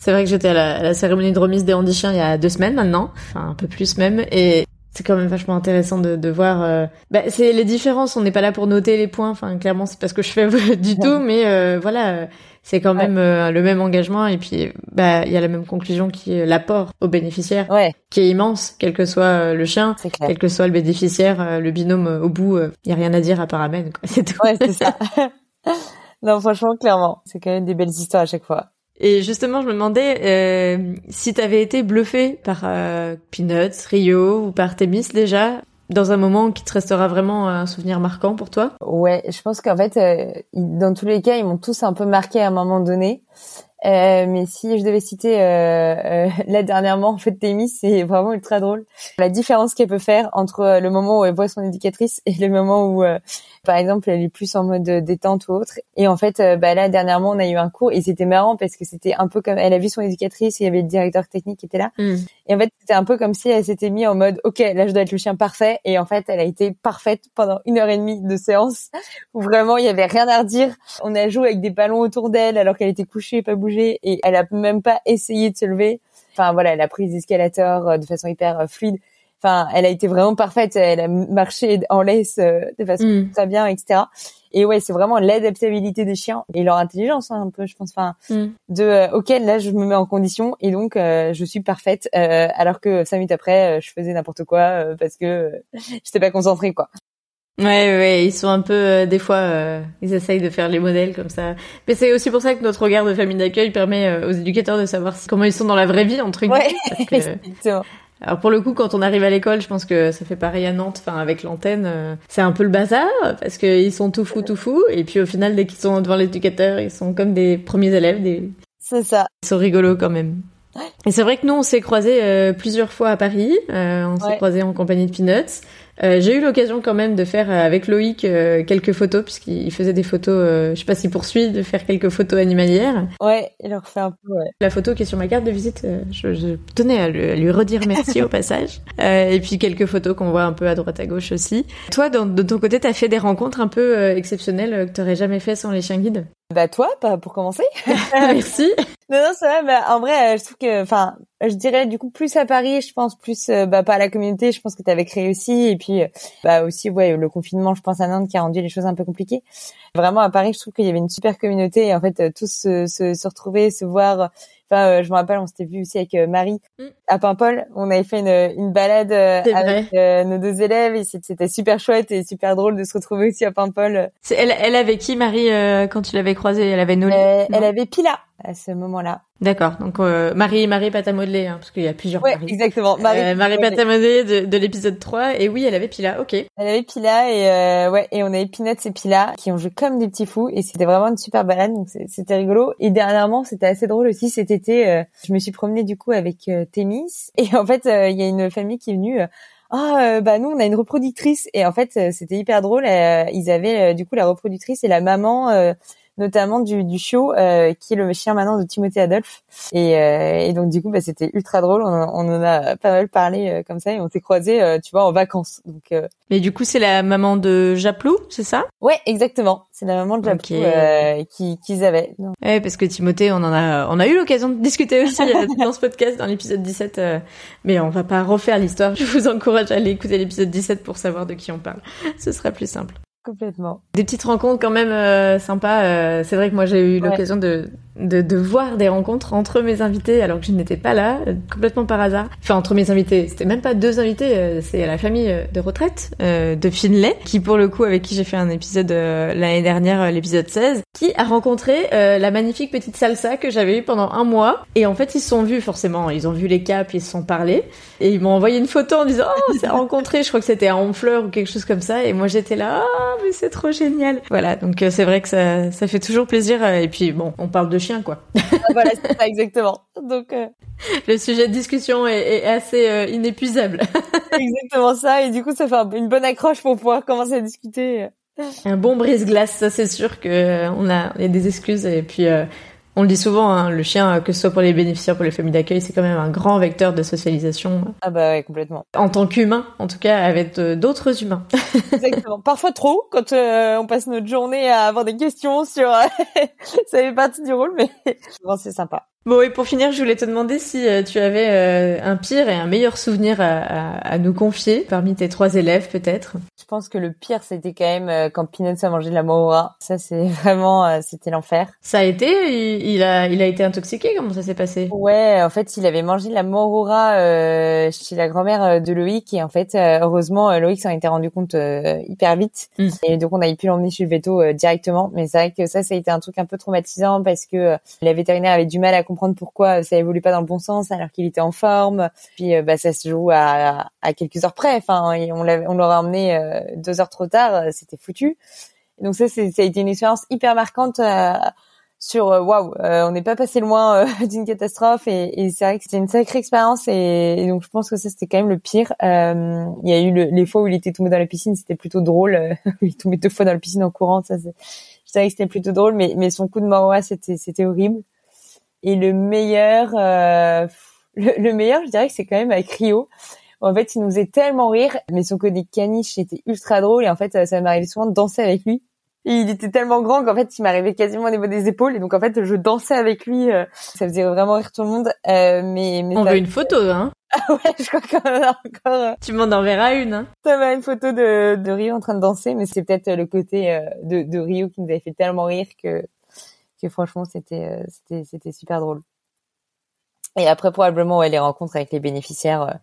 Speaker 1: C'est vrai que j'étais à la, à la, cérémonie de remise des handichiens il y a deux semaines maintenant, enfin un peu plus même, et c'est quand même vachement intéressant de, de voir. Euh... Bah, c'est les différences. On n'est pas là pour noter les points. Enfin, clairement, c'est pas ce que je fais du tout. Mais euh, voilà, c'est quand même euh, le même engagement. Et puis, bah, il y a la même conclusion qui est l'apport aux bénéficiaires, qui est immense, quel que soit euh, le chien, quel que soit le bénéficiaire, le binôme au bout. Il y a rien à dire à part amen.
Speaker 2: C'est tout. Ouais, c'est ça. non, franchement, clairement, c'est quand même des belles histoires à chaque fois.
Speaker 1: Et justement, je me demandais euh, si tu avais été bluffé par euh, Peanuts, Rio ou par Thémis déjà, dans un moment qui te restera vraiment un souvenir marquant pour toi?
Speaker 2: Ouais, je pense qu'en fait, euh, dans tous les cas, ils m'ont tous un peu marqué à un moment donné. Euh, mais si je devais citer euh, euh, là dernièrement, en fait, Témis, c'est vraiment ultra drôle. La différence qu'elle peut faire entre euh, le moment où elle voit son éducatrice et le moment où, euh, par exemple, elle est plus en mode détente ou autre. Et en fait, bah là dernièrement, on a eu un cours et c'était marrant parce que c'était un peu comme elle a vu son éducatrice et il y avait le directeur technique qui était là. Mm. Et en fait, c'était un peu comme si elle s'était mis en mode, ok, là je dois être le chien parfait. Et en fait, elle a été parfaite pendant une heure et demie de séance où vraiment il y avait rien à redire. On a joué avec des ballons autour d'elle alors qu'elle était couchée pas bougée et elle a même pas essayé de se lever. Enfin voilà, elle a pris les escalators euh, de façon hyper euh, fluide. Enfin, elle a été vraiment parfaite. Elle a marché en laisse euh, de façon mm. très bien, etc. Et ouais, c'est vraiment l'adaptabilité des chiens et leur intelligence hein, un peu, je pense. Enfin, mm. de ok, là je me mets en condition et donc je suis parfaite, alors que cinq minutes après je faisais n'importe quoi parce que j'étais pas concentrée quoi.
Speaker 1: Ouais, ouais, ils sont un peu euh, des fois, euh, ils essayent de faire les modèles comme ça. Mais c'est aussi pour ça que notre regard de famille d'accueil permet euh, aux éducateurs de savoir comment ils sont dans la vraie vie entre guillemets.
Speaker 2: Ouais,
Speaker 1: Alors pour le coup, quand on arrive à l'école, je pense que ça fait pareil à Nantes. Enfin, avec l'antenne, c'est un peu le bazar parce qu'ils sont tout fous, tout fous. Et puis au final, dès qu'ils sont devant l'éducateur, ils sont comme des premiers élèves. Des...
Speaker 2: C'est ça.
Speaker 1: Ils sont rigolos quand même. Et c'est vrai que nous, on s'est croisés plusieurs fois à Paris. on s'est croisés en compagnie de Peanuts. Euh, j'ai eu l'occasion quand même de faire euh, avec Loïc euh, quelques photos puisqu'il faisait des photos. je sais pas s'il poursuit de faire quelques photos animalières.
Speaker 2: Ouais, il leur fait un peu. Ouais.
Speaker 1: La photo qui est sur ma carte de visite, je, je, tenais à, lui redire merci au passage. et puis quelques photos qu'on voit un peu à droite à gauche aussi. Toi, de ton côté, t'as fait des rencontres un peu exceptionnelles que t'aurais jamais fait sans les chiens guides?
Speaker 2: Bah toi, pas pour commencer.
Speaker 1: merci.
Speaker 2: Non, non, c'est vrai. Bah, en vrai, je trouve que, enfin, je dirais du coup plus à Paris, je pense plus euh, bah pas à la communauté, je pense que tu avais créé aussi et puis euh, bah aussi ouais le confinement, je pense à Nantes qui a rendu les choses un peu compliquées. Vraiment à Paris, je trouve qu'il y avait une super communauté et en fait tous se, se, se retrouver, se voir Enfin, je me rappelle, on s'était vu aussi avec Marie mm. à Paimpol. On avait fait une, une balade avec nos deux élèves et c'était super chouette et super drôle de se retrouver aussi à Paimpol.
Speaker 1: Elle, elle avait qui Marie quand tu l'avais croisée? Elle avait Nolly.
Speaker 2: elle avait Pila à ce moment-là.
Speaker 1: D'accord. Donc euh, Marie Marie modeler hein, parce qu'il y a plusieurs
Speaker 2: ouais, exactement.
Speaker 1: Marie, euh, Marie de, de l'épisode 3 et oui, elle avait Pila. OK. Elle
Speaker 2: avait Pila et euh, ouais, et on avait Peanuts et Pila qui ont joué comme des petits fous et c'était vraiment une super balade donc c'était rigolo et dernièrement, c'était assez drôle aussi cet été, euh, je me suis promenée du coup avec euh, Témis et en fait, il y a une famille qui est venue ah bah nous on a une reproductrice et en fait c'était hyper drôle ils avaient du coup la reproductrice et la maman notamment du, du chiot, euh, qui est le chien maintenant de Timothée Adolphe. Et, euh, et donc du coup, bah, c'était ultra drôle. On, on, en a pas mal parlé euh, comme ça et on s'est croisés, tu vois, en vacances. Donc.
Speaker 1: Mais du coup, c'est la maman de Japlou, c'est ça?
Speaker 2: Ouais, exactement. C'est la maman de Japlou qui qu'ils avaient.
Speaker 1: Ouais, parce que Timothée, on en a, on a eu l'occasion de discuter aussi dans ce podcast, dans l'épisode 17. mais on va pas refaire l'histoire. Je vous encourage à aller écouter l'épisode 17 pour savoir de qui on parle. Ce sera plus simple.
Speaker 2: Complètement.
Speaker 1: Des petites rencontres quand même euh, sympas. Euh, c'est vrai que moi j'ai eu l'occasion de de, de, voir des rencontres entre mes invités alors que je n'étais pas là, euh, complètement par hasard. Enfin, entre mes invités, c'était même pas deux invités, euh, c'est la famille euh, de retraite de Finlay, qui pour le coup, avec qui j'ai fait un épisode l'année dernière, l'épisode 16, qui a rencontré la magnifique petite salsa que j'avais eue pendant un mois. Et en fait, ils se sont vus forcément, ils ont vu les caps, ils se sont parlé. Et ils m'ont envoyé une photo en disant, oh, c'est rencontré, je crois que c'était à Honfleur ou quelque chose comme ça. Et moi, j'étais là, ah, mais c'est trop génial. Voilà, donc c'est vrai que ça, ça fait toujours plaisir. Et puis, bon, on parle de quoi.
Speaker 2: Ah, voilà, c'est ça exactement. Donc euh,
Speaker 1: le sujet de discussion est, assez euh, inépuisable.
Speaker 2: exactement ça et du coup ça fait une bonne accroche pour pouvoir commencer à discuter.
Speaker 1: Un bon brise-glace, ça c'est sûr que euh, on a, y a des excuses et puis on le dit souvent, hein, le chien, que ce soit pour les bénéficiaires, pour les familles d'accueil, c'est quand même un grand vecteur de socialisation.
Speaker 2: Ah bah ouais, complètement.
Speaker 1: En tant qu'humain, en tout cas, avec d'autres humains.
Speaker 2: Exactement. Parfois trop, quand euh, on passe notre journée à avoir des questions sur... ça fait partie du rôle, mais bon, c'est sympa.
Speaker 1: Bon, et pour finir, je voulais te demander si euh, tu avais euh, un pire et un meilleur souvenir à, à, nous confier parmi tes trois élèves, peut-être.
Speaker 2: Je pense que le pire, c'était quand même euh, quand Peanuts a mangé de la morora. Ça, c'est vraiment, c'était l'enfer.
Speaker 1: Ça a été il, a, il a été intoxiqué. Comment ça s'est passé?
Speaker 2: Ouais, en fait, il avait mangé de la morora chez la grand-mère de Loïc et en fait, heureusement, Loïc s'en était rendu compte hyper vite hmm. et donc on a pu l'emmener chez le veto directement. Mais c'est vrai que ça, ça a été un truc un peu traumatisant parce que la vétérinaire avait du mal à comprendre pourquoi ça évolue pas dans le bon sens alors qu'il était en forme. Puis euh, bah, ça se joue à, à quelques heures près. Enfin, on on l'aurait emmené euh, deux heures trop tard, euh, c'était foutu. donc ça, ça a été une expérience hyper marquante sur waouh, on n'est pas passé loin d'une catastrophe et, c'est vrai que c'était une sacrée expérience et, donc je pense que ça c'était quand même le pire. il y a eu les fois où il était tombé dans la piscine, c'était plutôt drôle. il est tombé deux fois dans la piscine en courant, ça c'est je savais que c'était plutôt drôle, mais, mais son coup de Maroa, c'était, c'était horrible. Et le meilleur, euh, le, meilleur, je dirais que c'est quand même avec Rio. En fait, il nous faisait tellement rire, mais son côté caniche était ultra drôle. Et en fait, ça m'arrivait souvent de danser avec lui. Et il était tellement grand qu'en fait, il m'arrivait quasiment au niveau des épaules. Et donc, en fait, je dansais avec lui. Euh, ça faisait vraiment rire tout le monde. Euh, mais, mais
Speaker 1: On veut une photo, hein
Speaker 2: Ah ouais, je crois qu'on en a encore. Euh,
Speaker 1: tu m'en enverras une. Hein
Speaker 2: ça va une photo de, de Rio en train de danser, mais c'est peut-être le côté de, de Rio qui nous avait fait tellement rire que que franchement c'était euh, c'était c'était super drôle. Et après probablement ouais, les rencontres avec les bénéficiaires.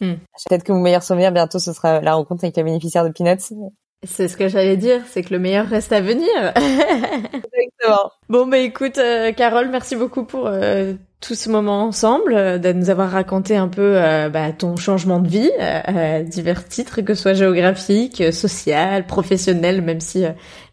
Speaker 2: Hmm. Peut-être que mon meilleur souvenir bientôt ce sera la rencontre avec les bénéficiaires de Peanuts.
Speaker 1: C'est ce que j'allais dire, c'est que le meilleur reste à venir.
Speaker 2: Exactement.
Speaker 1: Bon bah écoute, euh, Carole, merci beaucoup pour tout ce moment ensemble, euh, de nous avoir raconté un peu euh, bah, ton changement de vie à divers titres, que ce soit géographique, social, professionnel, même si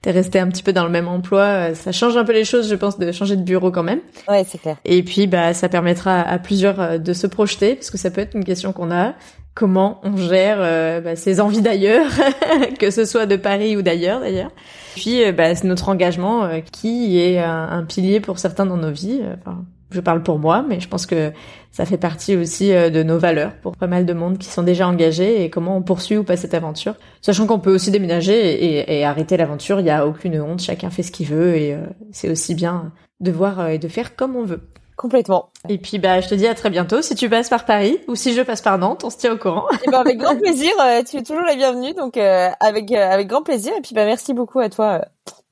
Speaker 1: t'es resté un petit peu dans le même emploi, ça change un peu les choses, je pense, de changer de bureau quand même.
Speaker 2: Ouais, c'est clair.
Speaker 1: Et puis bah ça permettra à plusieurs de se projeter, parce que ça peut être une question qu'on a comment on gère euh, bah, ses envies d'ailleurs, que ce soit de Paris ou d'ailleurs d'ailleurs. Puis euh, bah, c'est notre engagement euh, qui est un, pilier pour certains dans nos vies. Enfin, je parle pour moi, mais je pense que ça fait partie aussi de nos valeurs pour pas mal de monde qui sont déjà engagés et comment on poursuit ou pas cette aventure. Sachant qu'on peut aussi déménager et, et arrêter l'aventure, il n'y a aucune honte, chacun fait ce qu'il veut et c'est aussi bien de voir et de faire comme on veut.
Speaker 2: Complètement.
Speaker 1: Et puis bah je te dis à très bientôt si tu passes par Paris ou si je passe par Nantes, on se tient au courant.
Speaker 2: Et ben avec grand plaisir, euh, tu es toujours la bienvenue donc euh, avec euh, avec grand plaisir et puis bah merci beaucoup à toi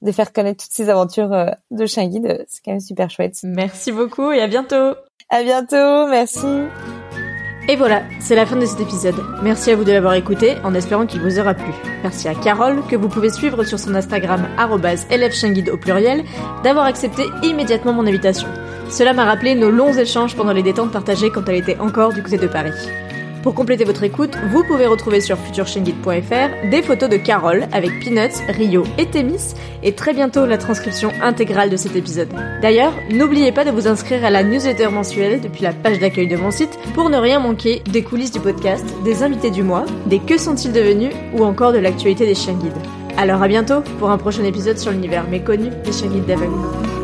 Speaker 2: de faire connaître toutes ces aventures de chien guide. C'est quand même super chouette.
Speaker 1: Merci beaucoup et à bientôt.
Speaker 2: À bientôt, merci.
Speaker 1: Et voilà, c'est la fin de cet épisode. Merci à vous de l'avoir écouté, en espérant qu'il vous aura plu. Merci à Carole, que vous pouvez suivre sur son Instagram guide au pluriel, d'avoir accepté immédiatement mon invitation. Cela m'a rappelé nos longs échanges pendant les détentes partagées quand elle était encore du côté de Paris. Pour compléter votre écoute, vous pouvez retrouver sur futureshenguide.fr des photos de Carole avec Peanuts, Rio et Témis et très bientôt la transcription intégrale de cet épisode. D'ailleurs, n'oubliez pas de vous inscrire à la newsletter mensuelle depuis la page d'accueil de mon site pour ne rien manquer des coulisses du podcast, des invités du mois, des que sont-ils devenus ou encore de l'actualité des chiens guides. Alors à bientôt pour un prochain épisode sur l'univers méconnu des chiens guides d'aveugle.